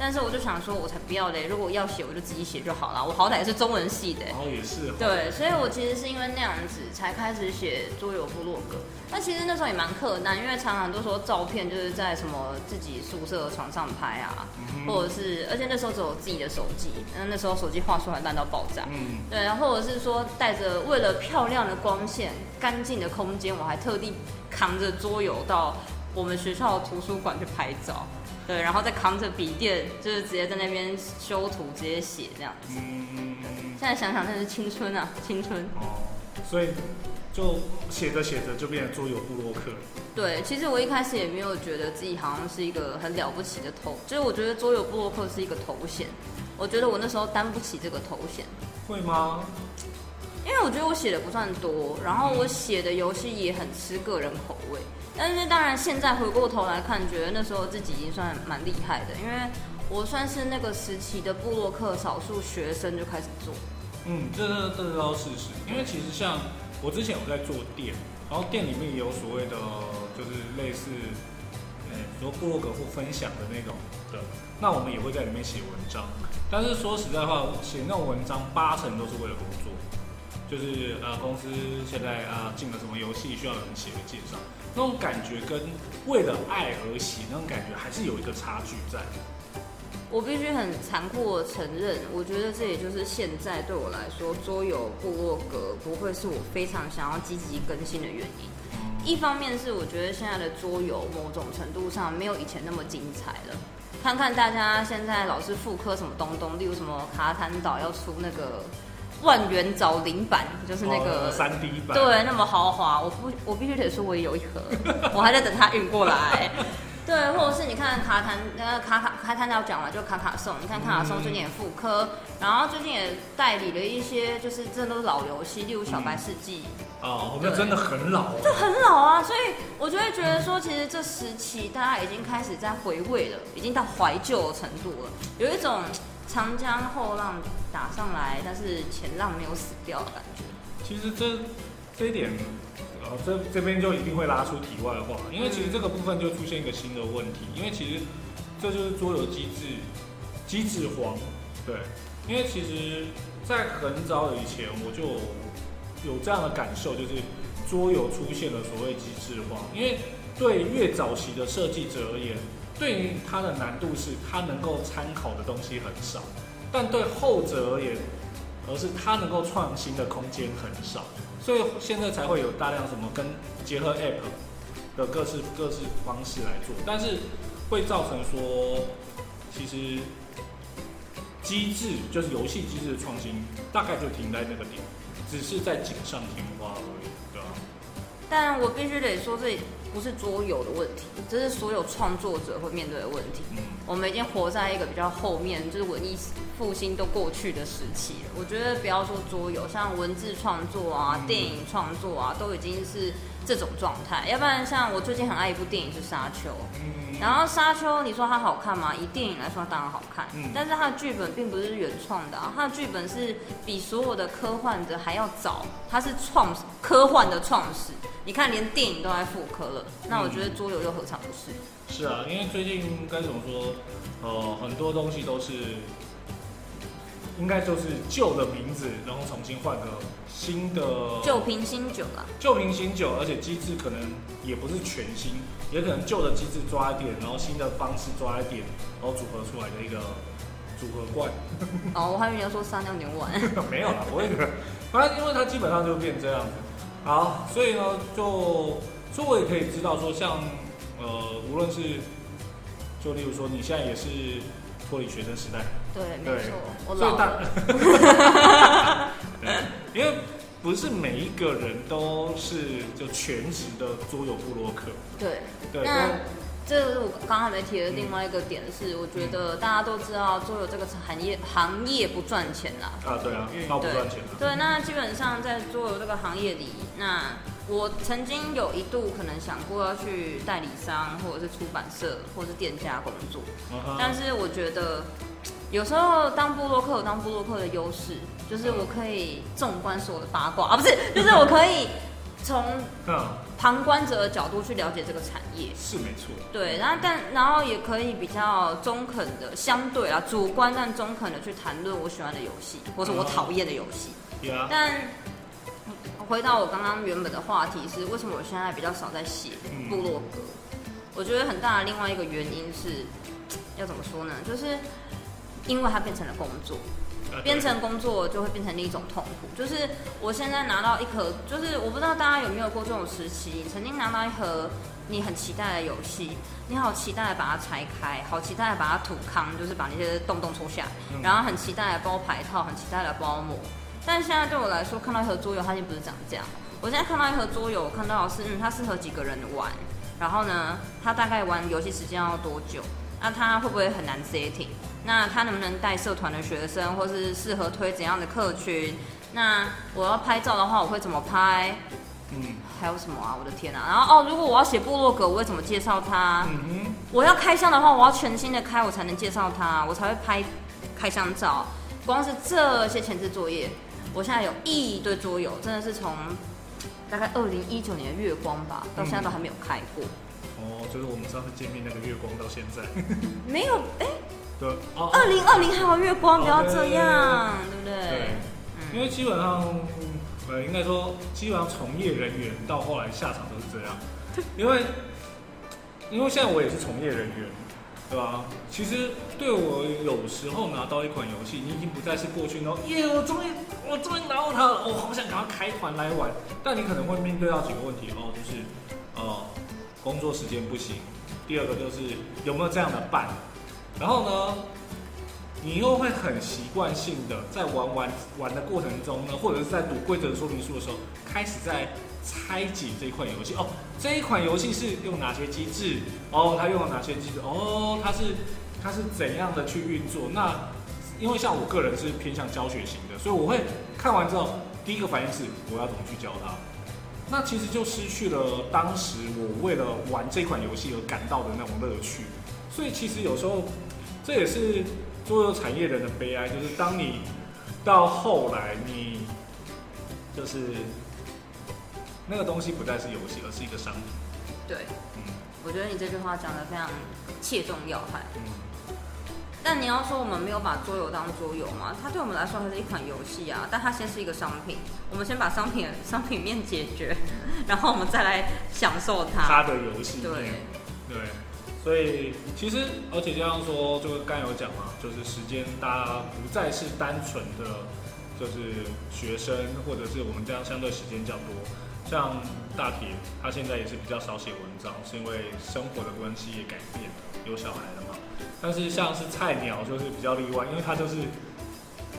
但是我就想说，我才不要嘞！如果要写，我就自己写就好了。我好歹是中文系的。哦，也是。对，所以我其实是因为那样子才开始写桌游部落格。那其实那时候也蛮困难，因为常常都说照片就是在什么自己宿舍床上拍啊，或者是，而且那时候只有自己的手机，那那时候手机画出来烂到爆炸。嗯。对，然后或者是说带着为了漂亮的光线、干净的空间，我还特地扛着桌游到我们学校的图书馆去拍照。对，然后再扛着笔电，就是直接在那边修图，直接写这样子。嗯现在想想，那是青春啊，青春。哦，所以就写着写着就变成桌游部落客。对，其实我一开始也没有觉得自己好像是一个很了不起的头，就是我觉得桌游部落客是一个头衔，我觉得我那时候担不起这个头衔。会吗？因为我觉得我写的不算多，然后我写的游戏也很吃个人口味。但是当然，现在回过头来看，觉得那时候自己已经算蛮厉害的，因为我算是那个时期的布洛克少数学生就开始做。嗯，这这这是要事实。因为其实像我之前有在做店，然后店里面也有所谓的，就是类似，呃，说布洛克或分享的那种的，那我们也会在里面写文章。但是说实在话，写那种文章八成都是为了工作。就是呃，公司现在啊进了什么游戏，需要有人写个介绍，那种感觉跟为了爱而写那种感觉还是有一个差距在。我必须很残酷的承认，我觉得这也就是现在对我来说，桌游部落格不会是我非常想要积极更新的原因。一方面是我觉得现在的桌游某种程度上没有以前那么精彩了。看看大家现在老是复刻什么东东，例如什么卡坦岛要出那个。万元找零版就是那个三 D 版，对，那么豪华，我不，我必须得说，我也有一盒，我还在等它运过来。对，或者是你看卡坦，那个卡卡卡坦要讲完就卡卡颂，你看卡卡颂最近也复刻，然后最近也代理了一些，就是真的都是老游戏，例如小白世纪。哦，那真的很老。就很老啊，所以我就会觉得说，其实这时期大家已经开始在回味了，已经到怀旧的程度了，有一种。长江后浪打上来，但是前浪没有死掉的感觉。其实这这一点，呃这这边就一定会拉出题外话，因为其实这个部分就出现一个新的问题，因为其实这就是桌游机制机制荒，对，因为其实，在很早以前我就有这样的感受，就是桌游出现了所谓机制荒，因为对越早期的设计者而言，对于它的难度是它能够参考的东西很少，但对后者而言，而是它能够创新的空间很少，所以现在才会有大量什么跟结合 App 的各式各式方式来做，但是会造成说，其实机制就是游戏机制的创新，大概就停在那个点，只是在锦上添花而已，对吧？但我必须得说，这不是桌游的问题，这是所有创作者会面对的问题。嗯，我们已经活在一个比较后面，就是文艺复兴都过去的时期了。我觉得不要说桌游，像文字创作啊、嗯电影创作啊，都已经是这种状态。要不然，像我最近很爱一部电影是《沙丘》，嗯然后《沙丘》，你说它好看吗？以电影来说，当然好看。嗯但是它的剧本并不是原创的啊，它的剧本是比所有的科幻的还要早，它是创科幻的创始。你看，连电影都在复刻了，那我觉得桌游又何尝不是？是啊，因为最近该怎么说，呃，很多东西都是，应该就是旧的名字，然后重新换个新的旧瓶新酒啦。旧瓶新酒，而且机制可能也不是全新，也可能旧的机制抓一点，然后新的方式抓一点，然后组合出来的一个组合怪。哦，我还以为你要说撒尿牛丸。没有啦，我也觉得，反正因为它基本上就变这样子。好，所以呢，就所以我也可以知道说像，呃，无论是就例如说你现在也是脱离学生时代，对，对没错，我所以大老了。对，因为不是每一个人都是就全职的桌游部落客，对，对，那都这是我刚刚还没提的另外一个点是，我觉得大家都知道桌游这个行业行业不赚钱啦。啊，对啊，嗯那不赚钱的，对，那基本上在桌游这个行业里，那我曾经有一度可能想过要去代理商，或者是出版社，或者是店家工作，但是我觉得有时候当布洛克有当布洛克的优势，就是我可以纵观所有的八卦。啊，不是，就是我可以从嗯，旁观者的角度去了解这个产业。是没错，对，然后但然后也可以比较中肯的，相对啊主观但中肯的去谈论我喜欢的游戏，或者我讨厌的游戏。呀，但回到我刚刚原本的话题是，为什么我现在比较少在写嗯部落格？我觉得很大的另外一个原因是，要怎么说呢？就是因为它变成了工作，啊变成工作就会变成另一种痛苦。就是我现在拿到一盒，就是我不知道大家有没有过这种时期，曾经拿到一盒你很期待的游戏，你好期待的把它拆开，好期待的把它土康，就是把那些洞洞抽下然后很期待的包牌套，很期待的包膜。但现在对我来说，看到一盒桌游，它已经不是长这样。我现在看到一盒桌游，我看到的是，嗯，它适合几个人玩，然后呢，它大概玩游戏时间要多久？那它会不会很难 setting？那它能不能带社团的学生，或是适合推怎样的客群？那我要拍照的话，我会怎么拍？嗯还有什么啊？我的天啊！然后哦，如果我要写部落格，我会怎么介绍它？嗯哼，我要开箱的话，我要全新的开，我才能介绍它，我才会拍开箱照。光是这些前置作业，我现在有一堆桌游，真的是从大概二零一九年的月光吧，到现在都还没有开过。哦，就是我们上次见面那个月光到现在，没有，哎、对，哦，二零二零还有月光，哦不要这样，对不对？对，因为基本上，呃，应该说，基本上从业人员到后来下场都是这样，因为，因为现在我也是从业人员，对吧？其实对我有时候拿到一款游戏，你已经不再是过去那种耶，我终于我终于拿到它了，我好想赶快开团来玩，但你可能会面对到几个问题哦，就是呃，工作时间不行，第二个就是有没有这样的伴，然后呢？你又会很习惯性的在玩玩玩的过程中呢，或者是在读规则说明书的时候，开始在拆解这一款游戏。哦，这一款游戏是用哪些机制？哦，它用了哪些机制？哦，它是它是怎样的去运作？那因为像我个人是偏向教学型的，所以我会看完之后，第一个反应是我要怎么去教它。那其实就失去了当时我为了玩这款游戏而感到的那种乐趣。所以其实有时候这也是桌游产业人的悲哀，就是当你到后来你就是那个东西不再是游戏，而是一个商品。对，嗯我觉得你这句话讲的非常切中要害。嗯，但你要说我们没有把桌游当桌游嘛，它对我们来说还是一款游戏啊，但它先是一个商品，我们先把商品商品面解决，然后我们再来享受它。它的游戏面对，对，所以其实而且这样说，就刚才有讲嘛，就是时间大家不再是单纯的就是学生，或者是我们这样相对时间较多。像大铁，他现在也是比较少写文章，是因为生活的关系也改变了，有小孩了嘛。但是像是菜鸟就是比较例外，因为他就是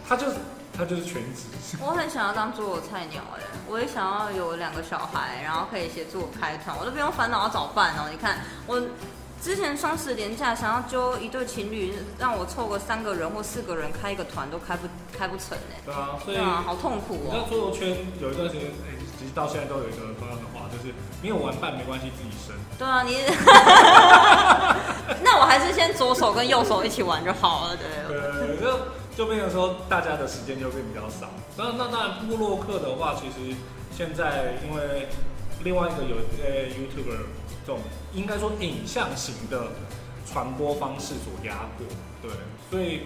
他就是他就是全职，我很想要当桌游菜鸟哎、我也想要有两个小孩，然后可以协助我开团，我都不用烦恼要找伴哦。你看我之前双十连假想要揪一对情侣，让我凑个三个人或四个人开一个团都开不开不成哎、对啊，所以啊，好痛苦哦。你知道桌游圈有一段时间，哎、其实到现在都有一个同样的话，就是没有玩伴没关系，自己生。对啊，你 那我还是先左手跟右手一起玩就好了，对。对，就就变成说大家的时间就变比较少。那那当然，部落客的话，其实现在因为另外一个有呃 YouTuber 这种应该说影像型的传播方式所压迫，对，所以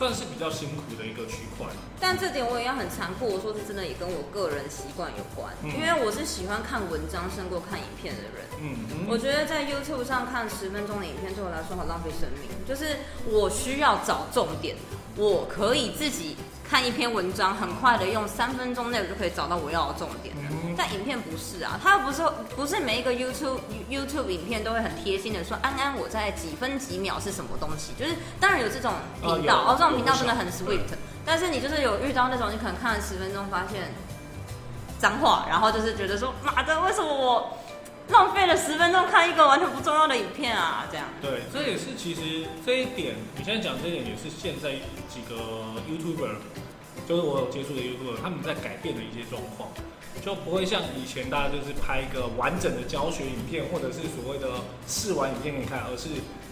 算是比较辛苦的一个区块。但这点我也要很残酷，我说是真的也跟我个人习惯有关，嗯因为我是喜欢看文章胜过看影片的人。嗯，我觉得在 YouTube 上看十分钟的影片对我来说好浪费生命，就是我需要找重点，我可以自己看一篇文章，很快的用三分钟内我就可以找到我要的重点。了。嗯。但影片不是啊，它不是不是每一个 YouTube YouTube 影片都会很贴心的说安安我在几分几秒是什么东西，就是当然有这种频道，哦，这种频道真的很 sweet，但是你就是有遇到那种你可能看了十分钟发现脏话，然后就是觉得说妈的为什么我浪费了十分钟看一个完全不重要的影片啊，这样。对，这也是其实这一点，你现在讲这一点也是现在几个 YouTuber，就是我有接触的 YouTuber，他们在改变的一些状况，就不会像以前大家就是拍一个完整的教学影片，或者是所谓的试玩影片给你看，而是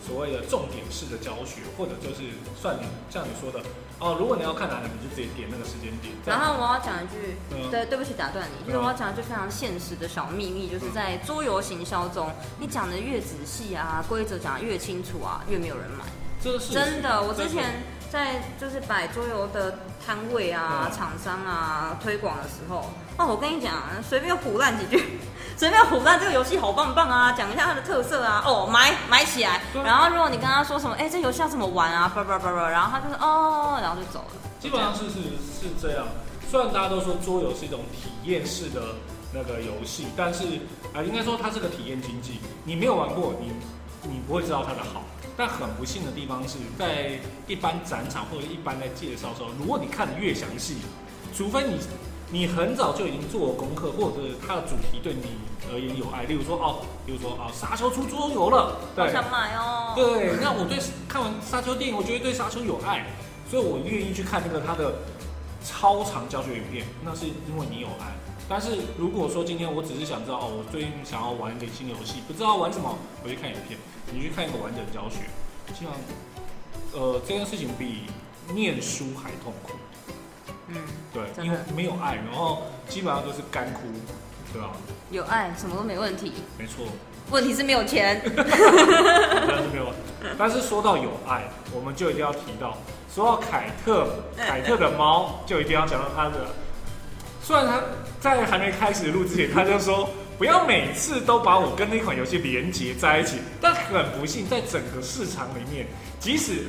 所谓的重点式的教学，或者就是算你像你说的哦，如果你要看哪里，你就直接点那个时间点。然后我要讲一句，嗯对，对不起打断你，就是我要讲一句非常现实的小秘密，就是在桌游行销中，你讲的越仔细啊，规则讲的越清楚啊，越没有人买。这是真的，我之前在就是摆桌游的摊位啊、嗯厂商啊推广的时候，哦，我跟你讲，随便胡乱几句，随便胡乱这个游戏好棒棒啊，讲一下它的特色啊，哦，买买起来。然后如果你跟他说什么，哎，这游戏要怎么玩啊，叭叭叭叭，然后他就说哦，然后就走了。基本上是是是这样。虽然大家都说桌游是一种体验式的那个游戏，但是啊、呃应该说它是个体验经济。你没有玩过，你你不会知道它的好。但很不幸的地方是在一般展场或者一般在介绍的时候，如果你看的越详细，除非你你很早就已经做了功课，或者它的主题对你而言有爱，例如说哦，例如说哦，沙丘出桌游了，对，想买哦。对，那我对看完沙丘电影，我觉得对沙丘有爱，所以我愿意去看那个它的超长教学影片，那是因为你有爱。但是如果说今天我只是想知道哦，我最近想要玩一个新游戏，不知道玩什么，我去看影片，你去看一个完整的教学，这样，呃，这件事情比念书还痛苦。嗯，对，因为没有爱，然后基本上都是干枯，对吧？有爱什么都没问题，没错。问题是没有钱。但是没有。但是说到有爱，我们就一定要提到，说到凯特，凯特的猫，就一定要讲到它的。虽然他在还没开始录之前，他就说不要每次都把我跟那款游戏连接在一起，但很不幸，在整个市场里面，即使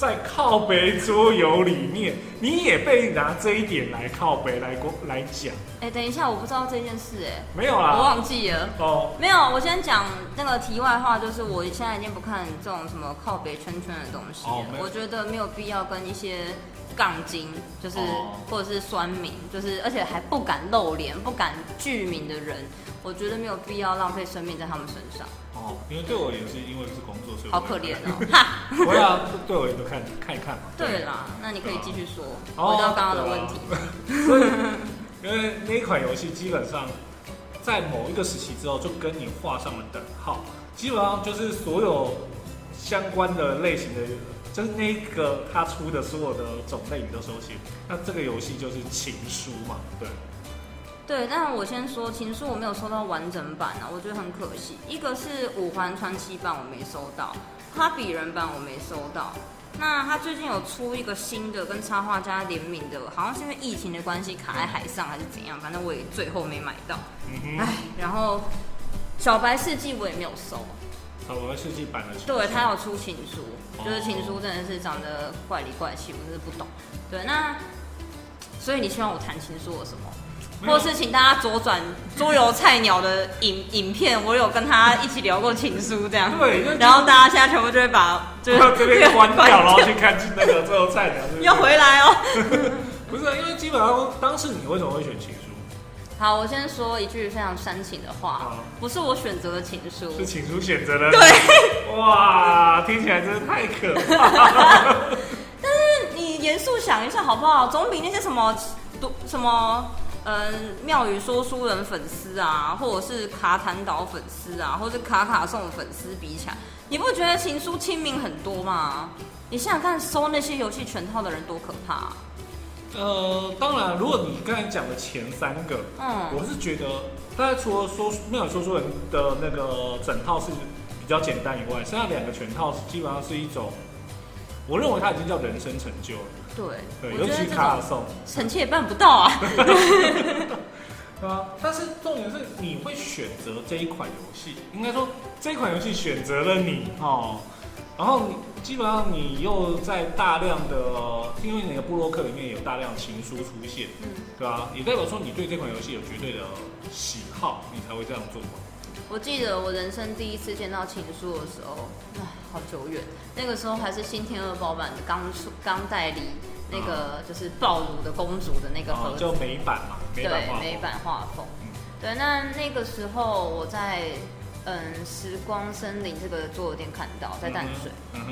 在靠北桌游里面，你也被拿这一点来靠北来过来讲，哎，等一下，我不知道这件事，哎，没有我。忘记了。哦，没有，我先讲那个题外话，就是我现在已经不看这种什么靠北圈圈的东西了。哦我觉得没有必要跟一些杠精，就是、哦或者是酸民，就是而且还不敢露脸、不敢具名的人，我觉得没有必要浪费生命在他们身上，哦，因为对我也是因为是工作，所以好可怜哦。哈，我要对我也都看看一看嘛。对啦，那你可以继续说，哦回到刚刚的问题。所以，因为那一款游戏基本上在某一个时期之后，就跟你画上了等号。基本上就是所有相关的类型的，就是那个他出的所有的种类你都收起。那这个游戏就是情书嘛，对。对，但我先说情书我没有收到完整版啊，我觉得很可惜。一个是五环传奇版我没收到，他比人版我没收到。那他最近有出一个新的跟插画家联名的，好像是因为疫情的关系卡在海上还是怎样，反正我也最后没买到。嗯，然后小白世纪我也没有收，哼，我们世纪版的情书，对他有出情书，哦就是情书真的是长得怪里怪气，我真是不懂。对，那所以你希望我谈情书有什么？或是请大家左转桌游菜鸟的影 影片，我有跟他一起聊过情书这样。对然后大家现在全部就会把就是这边关掉，然后去看那个桌游菜鸟，要回来哦。不是，因为基本上当时你为什么会选情书？好，我先说一句非常煽情的话好，不是我选择的情书，是情书选择的，对，哇，听起来真的太可怕 但是。你严肃想一下好不好？总比那些什么多什么。嗯，庙宇说书人粉丝啊，或者是卡坦岛粉丝啊，或者是卡卡颂粉丝比起来，你不觉得情书亲民很多吗？你想想看，收那些游戏全套的人多可怕、啊！呃，当然，如果你刚才讲的前三个，嗯，我是觉得，大家除了说妙有说书人的那个整套是比较简单以外，剩下两个全套基本上是一种，我认为它已经叫人生成就了。对，对，尤其卡尔颂，臣妾也办不到啊。对啊。但是重点是你会选择这一款游戏，应该说这一款游戏选择了你哦。然后你基本上你又在大量的，因为你的布洛克里面有大量情书出现，嗯，对啊，也代表说你对这款游戏有绝对的喜好，你才会这样做嘛。我记得我人生第一次见到情书的时候，唉，好久远。那个时候还是新天鹅堡版的刚出刚代理那个就是暴乳的公主的那个盒子，哦就美版嘛，美版对美版画风嗯。对，那那个时候我在嗯时光森林这个桌游店看到，在淡水。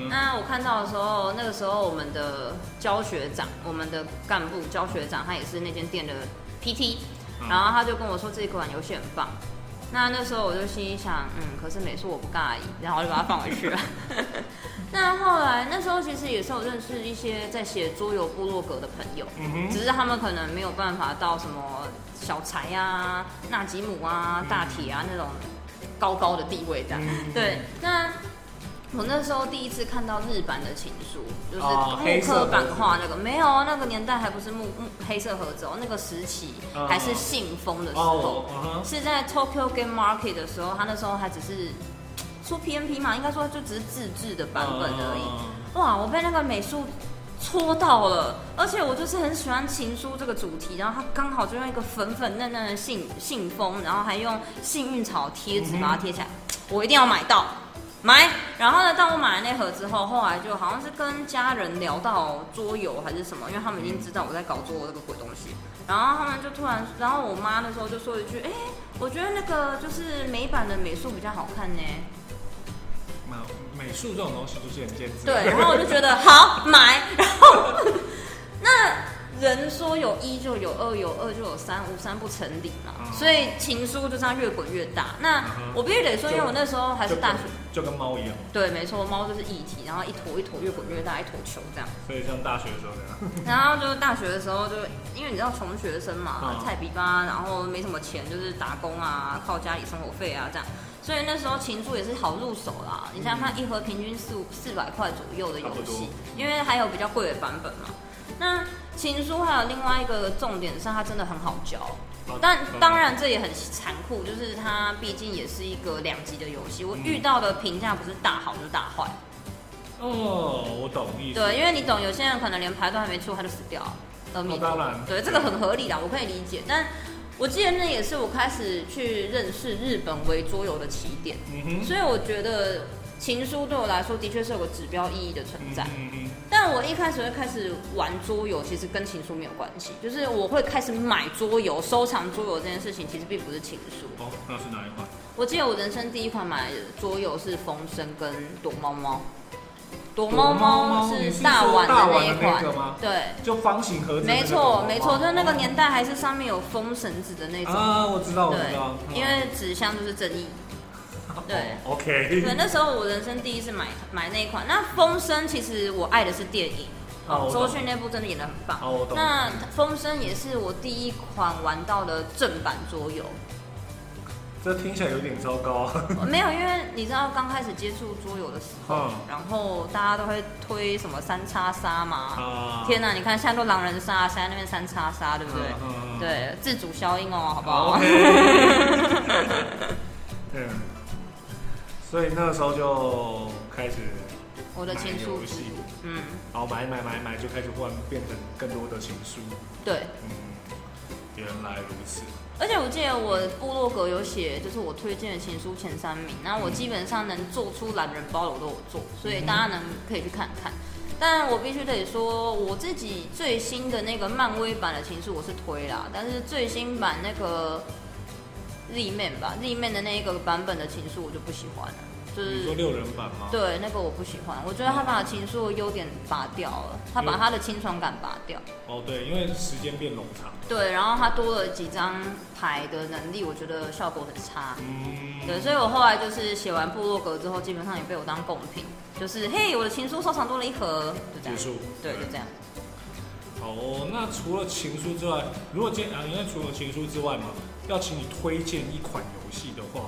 那我看到的时候，那个时候我们的教学长，我们的干部教学长，他也是那间店的 PT，嗯然后他就跟我说这一款游戏很棒。那那时候我就心里想，嗯，可是美术我不介意，然后我就把它放回去了。那后来那时候其实也是有认识一些在写桌游部落格的朋友，嗯，只是他们可能没有办法到什么小柴啊、纳吉姆啊、大铁啊那种高高的地位这样。嗯对，那我那时候第一次看到日版的情书，就是木刻版画那个，没有哦，那个年代还不是木木黑色盒子哦，那个时期嗯还是信封的时哦，候是在 Tokyo Game Market 的时候，他那时候还只是出 PMP 嘛，应该说就只是自制的版本而已。嗯。哇，我被那个美术戳到了，而且我就是很喜欢情书这个主题，然后它刚好就用一个粉粉嫩嫩的信信封，然后还用幸运草贴纸把它贴起来，我一定要买到。买，然后呢？当我买了那盒之后，后来就好像是跟家人聊到桌游还是什么，因为他们已经知道我在搞桌游这个鬼东西，然后他们就突然，然后我妈那时候就说一句：“哎、我觉得那个就是美版的美术比较好看呢。”美美术这种东西就是很见智。对，然后我就觉得好买，然后那人说有一就有二，有二就有三，无三不成理嘛，嗯所以情书就这样越滚越大。那嗯哼我必须得说，因为我那时候还是大学，就跟猫一样，对，没错，猫就是一体，然后一坨一坨越滚越大，一坨球这样。所以像大学的时候这样。然后就大学的时候就，因为你知道穷学生嘛，嗯菜比吧，然后没什么钱，就是打工啊，靠家里生活费啊这样。所以那时候情书也是好入手啦。你想想看，一盒平均四五四百块左右的游戏，因为还有比较贵的版本嘛。那情书还有另外一个重点是，它真的很好教。但当然这也很残酷，就是它毕竟也是一个两级的游戏。我遇到的评价不是大好就是大坏。哦，我懂意思。对，因为你懂，有些人可能连牌都还没出他就死掉了，当然对，这个很合理啦，我可以理解。但我记得那也是我开始去认识日本为桌游的起点，所以我觉得情书对我来说的确是有个指标意义的存在。嗯嗯但我一开始会开始玩桌游，其实跟情书没有关系，就是我会开始买桌游、收藏桌游这件事情，其实并不是情书。哦，那是哪一款？我记得我人生第一款买的桌游是风声跟躲猫猫，躲猫猫是大碗的那一你是说大碗的那吗款，对。就方形盒子没错，没错，就是那个年代代还是上面有封绳子的那种，啊，我知道，我知对道，，因为纸箱就是正义。对哦，OK，对，那时候我人生第一次买买那一款。那风声其实我爱的是电影，哦周迅那部真的演的很棒。那风声也是我第一款玩到的正版桌游。这听起来有点糟糕啊。没有，因为你知道刚开始接触桌游的时候，嗯然后大家都会推什么三叉杀嘛。啊天哪，你看现在都狼人杀，现在那边三叉杀，对不对？嗯嗯嗯对，自主消音哦，好不好。嗯，所以那个时候就开始我的情书游戏，嗯，然后买买买买，就开始换变成更多的情书。对。嗯，原来如此。而且我记得我部落格有写，就是我推荐的情书前三名，那我基本上能做出懒人包的我都有做，所以大家能可以去看看。但我必须得说，我自己最新的那个漫威版的情书我是推啦，但是最新版那个 Z Man 吧，Z Man 的那一个版本的情书我就不喜欢了，就是你说六人版吗？对那个我不喜欢，我觉得他把情书的优点拔掉了，他把他的清爽感拔掉。哦，对，因为时间变冗长。对，然后他多了几张牌的能力，我觉得效果很差。嗯，对，所以我后来就是写完部落格之后，基本上也被我当贡品，就是嘿，我的情书收藏多了一盒，就这样。结束。对，就这样。好哦，那除了情书之外，如果今啊，因为除了情书之外嘛，要请你推荐一款游戏的话，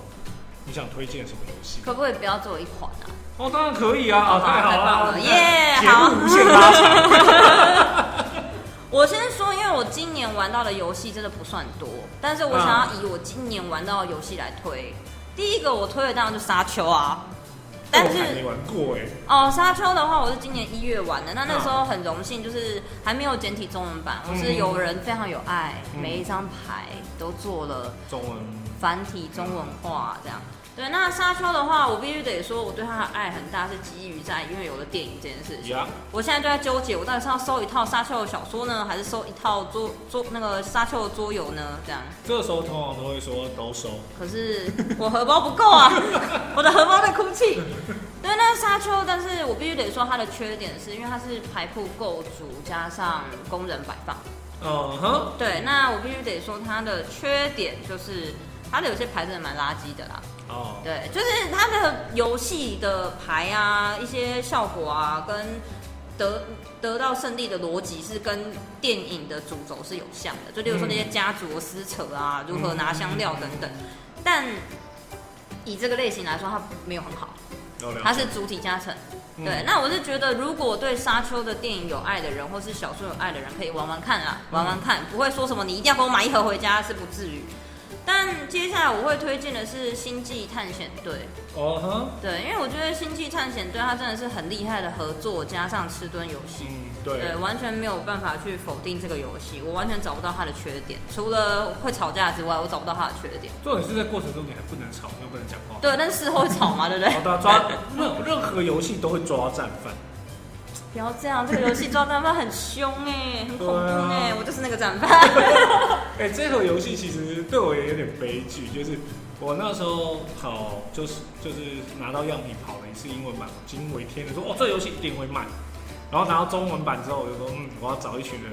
你想推荐什么游戏？可不可以不要做一款啊？哦，当然可以啊，啊，太好了，耶好无限拉长。我先说，因为我今年玩到的游戏真的不算多，但是我想要以我今年玩到的游戏来推。第一个我推的当然就沙丘啊，但是没玩过哎。哦，沙丘的话，我是今年一月玩的。那那时候很荣幸，就是还没有简体中文版，我是有人非常有爱，嗯每一张牌都做了中文繁体中文化，这样。对，那沙丘的话，我必须得说，我对它的爱很大，是基于在因为有了电影这件事情。呀，我现在就在纠结，我到底是要收一套沙丘的小说呢，还是收一套桌桌那个沙丘的桌游呢？这样。这个时候通常都会说都收。可是我荷包不够啊，我的荷包在哭泣。对，那沙丘，但是我必须得说它的缺点是因为它是牌库构筑加上工人摆放。嗯哼，对，那我必须得说它的缺点就是它的有些牌真的蛮垃圾的啦。哦，对，就是它的游戏的牌啊，一些效果啊，跟得得到胜利的逻辑是跟电影的主轴是有像的。就例如说那些家族撕扯啊，如何拿香料等等。但以这个类型来说，它没有很好，它是主体加成。嗯对，那我是觉得，如果对沙丘的电影有爱的人，或是小说有爱的人，可以玩玩看啦，玩玩看，不会说什么你一定要给我买一盒回家，是不至于。但接下来我会推荐的是《星际探险队》。哦哼，对，因为我觉得《星际探险队》它真的是很厉害的合作，加上吃蹲游戏，嗯，对，对，完全没有办法去否定这个游戏，我完全找不到它的缺点，除了会吵架之外，我找不到它的缺点。重点是在过程中你还不能吵，又不能讲话。对，但是事后会吵嘛，对不对？好的，抓任任何游戏都会抓战犯。不要这样，这个游戏抓战犯很凶哎，很恐怖对哎，啊我就是那个战犯。哎、这盒游戏其实对我也有点悲剧，就是我那时候跑，就是就是拿到样品跑了一次英文版，我惊为天人，说哦，这游戏一定会卖。然后拿到中文版之后，我就说，嗯，我要找一群人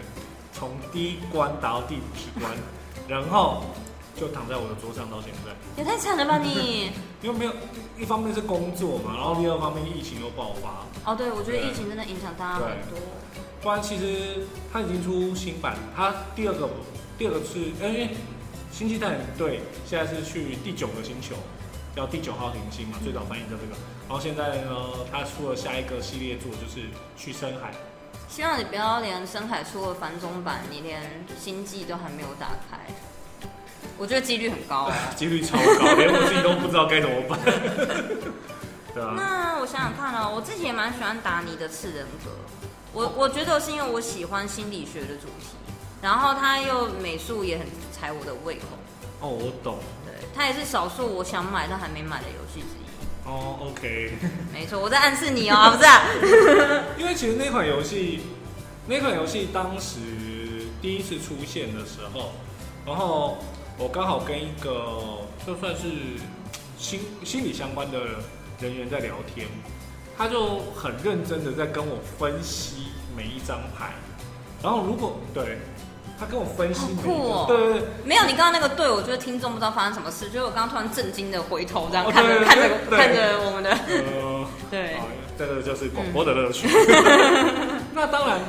从第一关打到第五十关，然后就躺在我的桌上到现在。也太惨了吧你！因为没有，一方面是工作嘛，然后第二方面疫情又爆发，哦，对，我觉得疫情真的影响大家很多。不然其实它已经出新版，它第二个第二个是，因为星际探险队现在是去第九个星球，叫第九号行星嘛，最早翻译叫这个。然后现在呢，它出了下一个系列作，就是去深海。希望你不要连深海出了繁中版，你连星际都还没有打开。我觉得几率很高哦。几率超高，连我自己都不知道该怎么办。对啊，那我想想看哦，我自己也蛮喜欢达尼的次人格。我我觉得是因为我喜欢心理学的主题，然后他又美术也很踩我的胃口。哦，我懂。对，他也是少数我想买但还没买的游戏之一。哦，OK。没错，我在暗示你哦，不是、啊？因为其实那款游戏，那款游戏当时第一次出现的时候，然后我刚好跟一个就算是心心理相关的人员在聊天，他就很认真的在跟我分析每一张牌，然后如果对他跟我分析酷哦。对对对，没有，你刚刚那个对我觉得听众不知道发生什么事，就是我刚刚突然震惊的回头这样哦看着、看着看着我们的，呃，对。啊，这个就是广播的乐趣。那当然，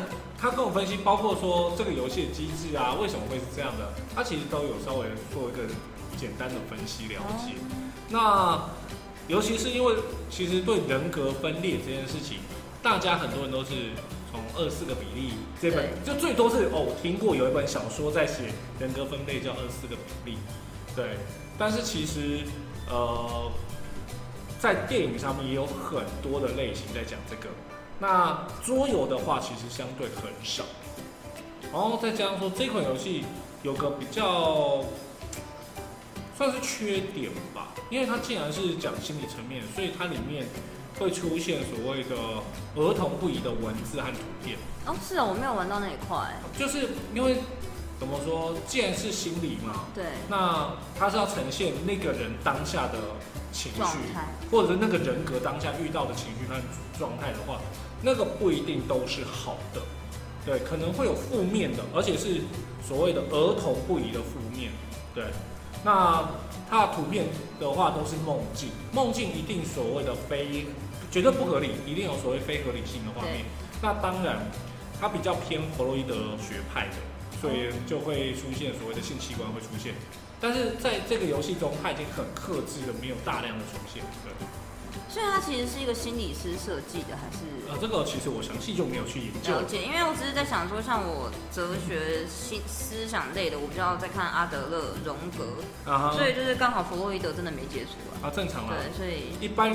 他跟我分析，包括说这个游戏的机制啊，为什么会是这样的，他其实都有稍微做一个简单的分析了解。那尤其是因为，其实对人格分裂这件事情，大家很多人都是从二四个比例这本，就最多是哦，我听过有一本小说在写人格分类叫二四个比例，对。但是其实，呃，在电影上面也有很多的类型在讲这个。那桌游的话，其实相对很少。然后再加上说，这款游戏有个比较算是缺点吧，因为它既然是讲心理层面，所以它里面会出现所谓的儿童不宜的文字和图片。哦，是啊，我没有玩到那一块。就是因为怎么说，既然是心理嘛，对，那它是要呈现那个人当下的情绪，或者是那个人格当下遇到的情绪和状态的话。那个不一定都是好的，对，可能会有负面的，而且是所谓的儿童不宜的负面，对。那它的图片的话都是梦境，梦境一定所谓的非绝对不合理，一定有所谓非合理性的画面。那当然，它比较偏弗洛伊德学派的，所以就会出现所谓的性器官会出现。但是在这个游戏中，它已经很克制的，没有大量的出现，对。所以它其实是一个心理师设计的，还是？呃，这个其实我详细就没有去研究。了解，因为我只是在想说，像我哲学、心思想类的，我比较在看阿德勒、荣格，啊所以就是刚好弗洛伊德真的没接触啊。啊，正常啊。对，所以一般，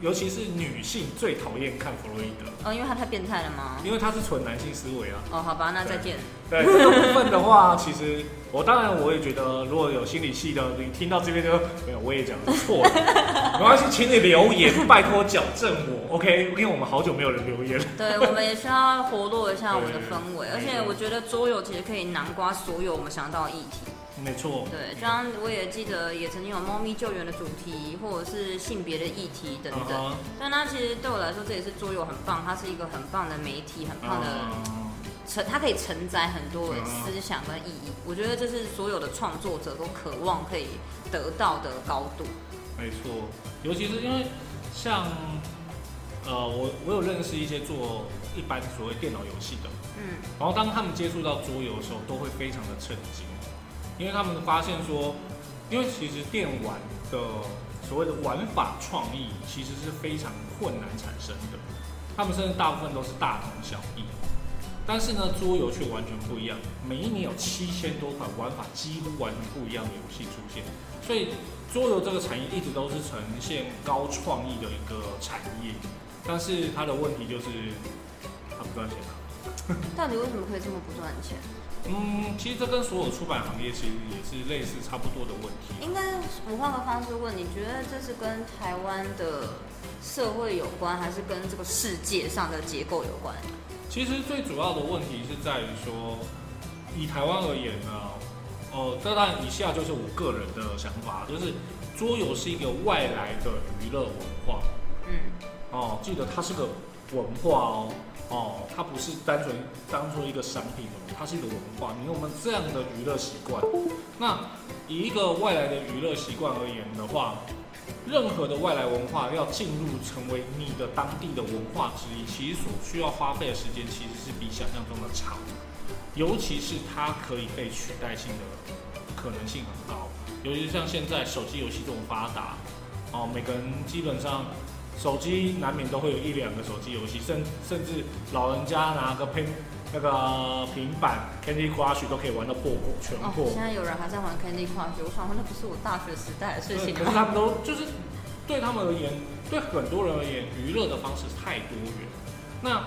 尤其是女性最讨厌看弗洛伊德。哦，因为他太变态了吗？因为他是纯男性思维啊。哦，好吧，那再见。对这个部分的话，其实我当然我也觉得，如果有心理系的，你听到这边就没有，我也讲错了，没关系，请你留言，拜托矫正我，OK？因为我们好久没有人留言了。对，我们也需要活络一下我们的氛围，而且我觉得桌游其实可以囊括所有我们想到的议题。没错。对，就像我也记得，也曾经有猫咪救援的主题，或者是性别的议题等等。但它其实对我来说，这也是桌游很棒，它是一个很棒的媒体，很棒的。承它可以承载很多思想跟意义，我觉得这是所有的创作者都渴望可以得到的高度。没错，尤其是因为像呃，我我有认识一些做一般所谓电脑游戏的，嗯，然后当他们接触到桌游的时候，都会非常的震惊，因为他们发现说，因为其实电玩的所谓的玩法创意其实是非常困难产生的，他们甚至大部分都是大同小异。但是呢，桌游却完全不一样。每一年有七千多款玩法几乎完全不一样的游戏出现，所以桌游这个产业一直都是呈现高创意的一个产业。但是它的问题就是它不赚钱啊 到底为什么可以这么不赚钱？嗯，其实这跟所有出版行业其实也是类似差不多的问题。应该我换个方式问，你觉得这是跟台湾的社会有关，还是跟这个世界上的结构有关？其实最主要的问题是在于说，以台湾而言呢，哦，这当然以下就是我个人的想法，就是桌游是一个外来的娱乐文化，嗯，哦，记得它是个文化哦，哦，它不是单纯当做一个商品的，它是一个文化。你我们这样的娱乐习惯，那以一个外来的娱乐习惯而言的话。任何的外来文化要进入成为你的当地的文化之一，其实所需要花费的时间其实是比想象中的长，尤其是它可以被取代性的可能性很高。尤其是像现在手机游戏这么发达，哦，每个人基本上手机难免都会有一两个手机游戏，甚甚至老人家拿个平那个平板 Candy Crush 都可以玩到破火全破。现在有人还在玩 Candy Crush，我想说那不是我大学时代的事情可是他们都就是对他们而言，对很多人而言，娱乐的方式太多元。那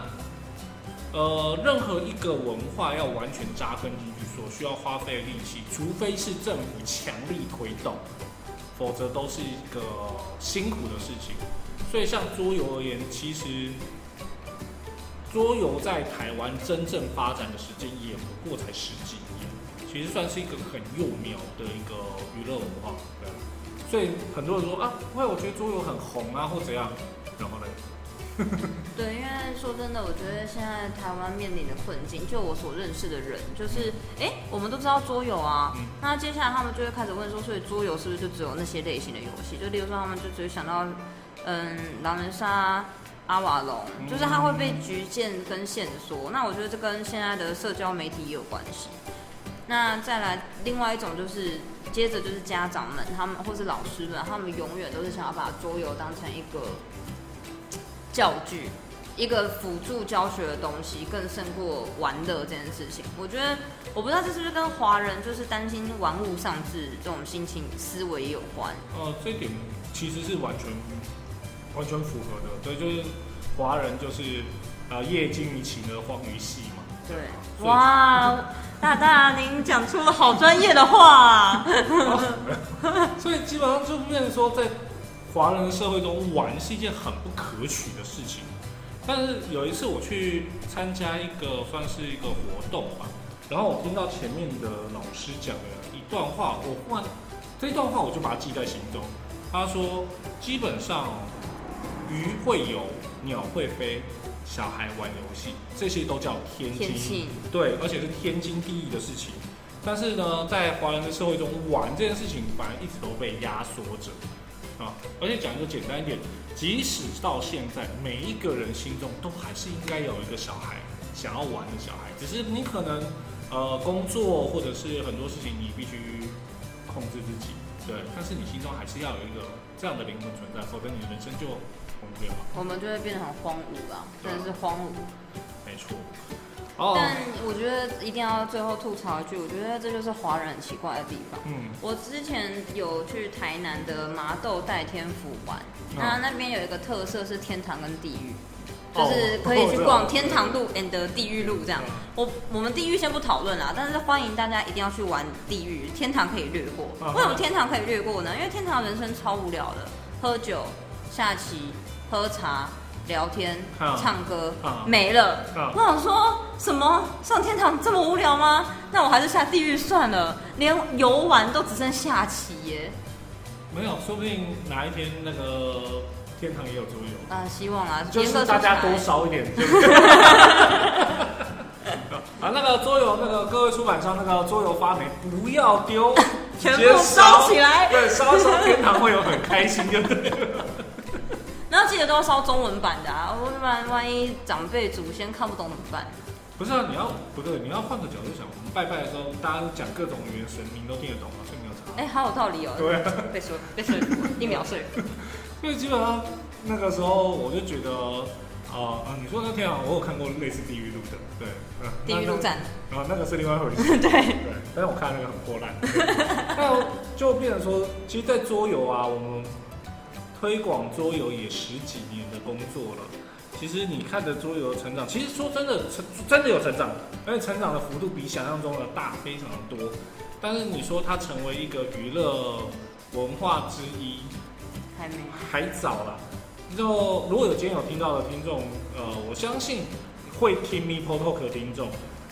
呃，任何一个文化要完全扎根进去，所需要花费的力气，除非是政府强力推动，否则都是一个辛苦的事情。所以像桌游而言，其实。桌游在台湾真正发展的时间也不过才十几年，其实算是一个很幼苗的一个娱乐文化。对，所以很多人说啊，因为我觉得桌游很红啊，或怎样，然后呢？对，因为说真的，我觉得现在台湾面临的困境，就我所认识的人，就是哎，我们都知道桌游啊，那接下来他们就会开始问说，所以桌游是不是就只有那些类型的游戏？就例如说，他们就只会想到，嗯，狼人杀。阿瓦隆，就是它会被局限跟限缩。那我觉得这跟现在的社交媒体也有关系。那再来另外一种就是，接着就是家长们他们或是老师们，他们永远都是想要把桌游当成一个教具，一个辅助教学的东西，更胜过玩乐这件事情。我觉得我不知道这是不是跟华人就是担心玩物丧志这种心情思维有关。呃，这点其实是完全完全符合的，对，就是华人就是呃业精于勤而荒于嬉嘛。对哇，大大您讲出了好专业的话、啊。所以基本上就变成说，在华人的社会中，玩是一件很不可取的事情。但是有一次我去参加一个算是一个活动吧，然后我听到前面的老师讲了一段话，我忽然这一段话我就把它记在心中。他说，基本上鱼会游，鸟会飞，小孩玩游戏，这些都叫天经对，而且是天经地义的事情。但是呢，在华人的社会中，玩这件事情反而一直都被压缩着啊。而且讲一个简单一点，即使到现在，每一个人心中都还是应该有一个小孩想要玩的小孩，只是你可能呃工作或者是很多事情你必须控制自己，对。但是你心中还是要有一个这样的灵魂存在，否则你的人生就我们就会变得很荒芜啊，真的是荒芜。没错。哦，但我觉得一定要最后吐槽一句，我觉得这就是华人很奇怪的地方。嗯，我之前有去台南的麻豆代天府玩，嗯那那边有一个特色是天堂跟地狱，就哦是可以 去逛天堂路 and 地狱路这样。我我们地狱先不讨论啦，但是欢迎大家一定要去玩地狱，天堂可以略过。嗯为什么天堂可以略过呢？因为天堂人生超无聊的，喝酒、下棋、喝茶。聊天、嗯唱歌、嗯没了。嗯我想说什么上天堂这么无聊吗？那我还是下地狱算了，连游玩都只剩下棋耶。没有，说不定哪一天那个天堂也有桌游。啊，希望啊，就是大家多烧一点？啊，那个桌游，那个各位出版商，那个桌游发霉不要丢，全部烧起来对，烧一烧天堂会有很开心，对不对？然后记得都要烧中文版的啊，不然万一长辈祖先看不懂怎么办？不是啊，你要不对，你要换个角度想，我们拜拜的时候，大家讲各种语言，神明都听得懂吗？所以没有差。哎、好有道理哦。对啊被说被说，一秒睡。因为基本上那个时候我就觉得，啊、呃，你说那天啊，我有看过类似地狱路的，对，嗯 地狱路站，然后那个是另外一回事。对，对，但是我看那个很破烂。那就变成说，其实，在桌游啊，我们推广桌游也十几年的工作了。其实你看着桌游成长，其实说真的，成真的有成长，而且成长的幅度比想象中的大非常的多。但是你说它成为一个娱乐文化之一，还没。还早啦。就如果有今天有听到的听众，呃，我相信会听 Me p o Talk 的听众，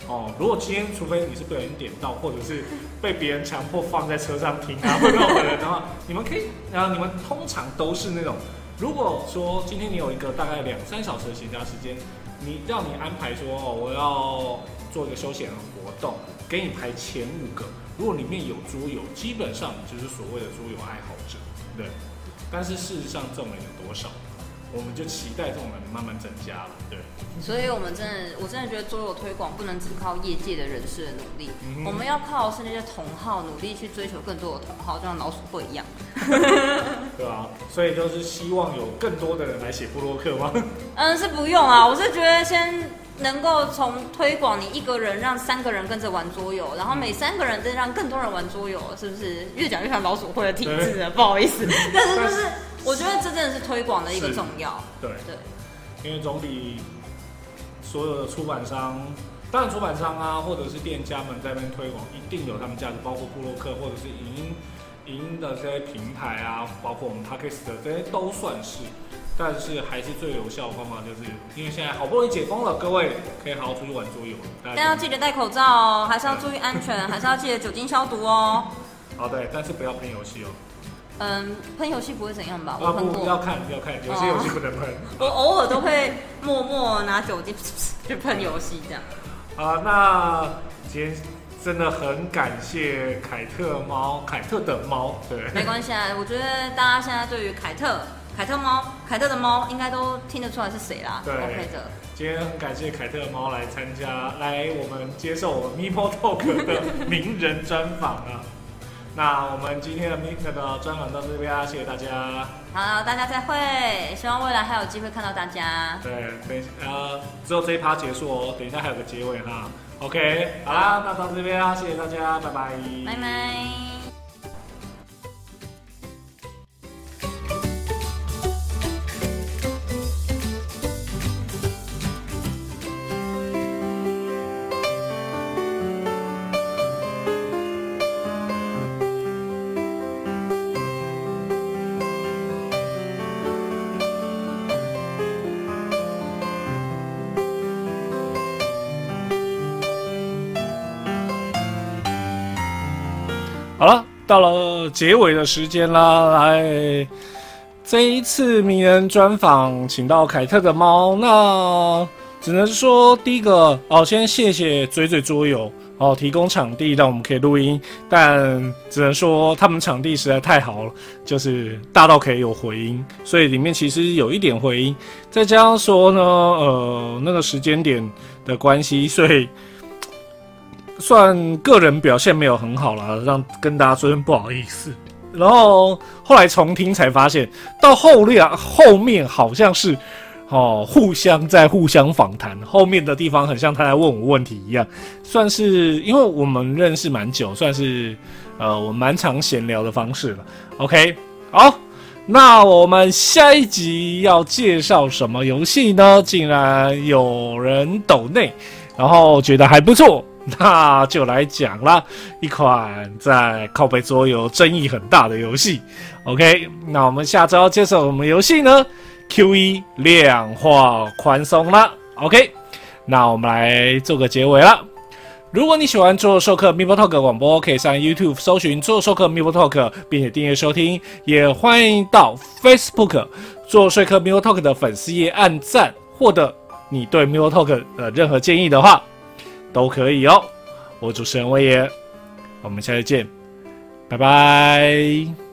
哦，如果今天除非你是被人点到，或者是被别人强迫放在车上听啊，或者的人的话，你们可以，然后你们通常都是那种，如果说今天你有一个大概两三小时的闲暇时间，你让你安排说哦，我要做一个休闲的活动，给你排前五个，如果里面有桌游，基本上就是所谓的桌游爱好者，对。但是事实上这种人有多少？我们就期待这种人慢慢增加了，对。所以我们真的，我真的觉得桌游推广不能只靠业界的人士的努力，嗯我们要靠是那些同好努力去追求更多的同好，就像老鼠会一样。对啊，所以就是希望有更多的人来写布洛克吗？嗯，是不用啊，我是觉得先能够从推广你一个人让三个人跟着玩桌游，然后每三个人再让更多人玩桌游，是不是越讲越像老鼠会的体制了？不好意思，但是就是我觉得这真的是推广的一个重要。对，对，因为总比所有的出版商，当然出版商啊，或者是店家们在那边推广，一定有他们价值，包括布洛克或者是影音影音的这些平台啊，包括我们 Podcast 的这些都算是。但是还是最有效的方法，就是因为现在好不容易解封了，各位可以好好出去玩桌游了。大但要记得戴口罩哦，还是要注意安全，还是要记得酒精消毒哦。好 对，但是不要喷游戏哦。嗯，喷游戏不会怎样吧？我啊喷过，不要看要看，有些游戏不能喷。我偶尔都会默默拿酒精 去喷游戏这样。啊，那今天真的很感谢凯特猫，凯特的猫，对，没关系啊，我觉得大家现在对于凯特凯特猫，凯特的猫应该都听得出来是谁啦。对，OK 的。今天很感谢凯特的猫来参加，来我们接受我们 Meeple Talk 的名人专访啊。那我们今天的 Meet 的专访到这边啊，谢谢大家。好，大家再会，希望未来还有机会看到大家。对，等呃，只有这一趴结束哦，等一下还有个结尾哈。OK，好啦，那到这边啊，谢谢大家，拜拜。拜拜。到了结尾的时间啦，来，这一次名人专访，请到凯特的猫，那只能说第一个哦，先谢谢嘴嘴桌游哦，提供场地让我们可以录音，但只能说他们场地实在太好了，就是大到可以有回音，所以里面其实有一点回音，再加上说呢，呃，那个时间点的关系，所以。算个人表现没有很好了，让跟大家说声不好意思。然后后来重听才发现，到后面后面好像是哦，互相在互相访谈，后面的地方很像他在问我问题一样，算是因为我们认识蛮久，算是呃我蛮常闲聊的方式了。OK，好，那我们下一集要介绍什么游戏呢？竟然有人抖内，然后觉得还不错。那就来讲啦，一款在靠背桌游争议很大的游戏。OK，那我们下周要介绍什么游戏呢？Q1 量化宽松啦。OK，那我们来做个结尾了。如果你喜欢做授课 m i p l Talk 广播，可以上 YouTube 搜寻做授课 m i p l Talk，并且订阅收听。也欢迎到 Facebook 做说课 m i p l Talk 的粉丝页按赞，获得你对 m i p l Talk 的任何建议的话。都可以哦，我主持人威爷，我们下次见，拜拜。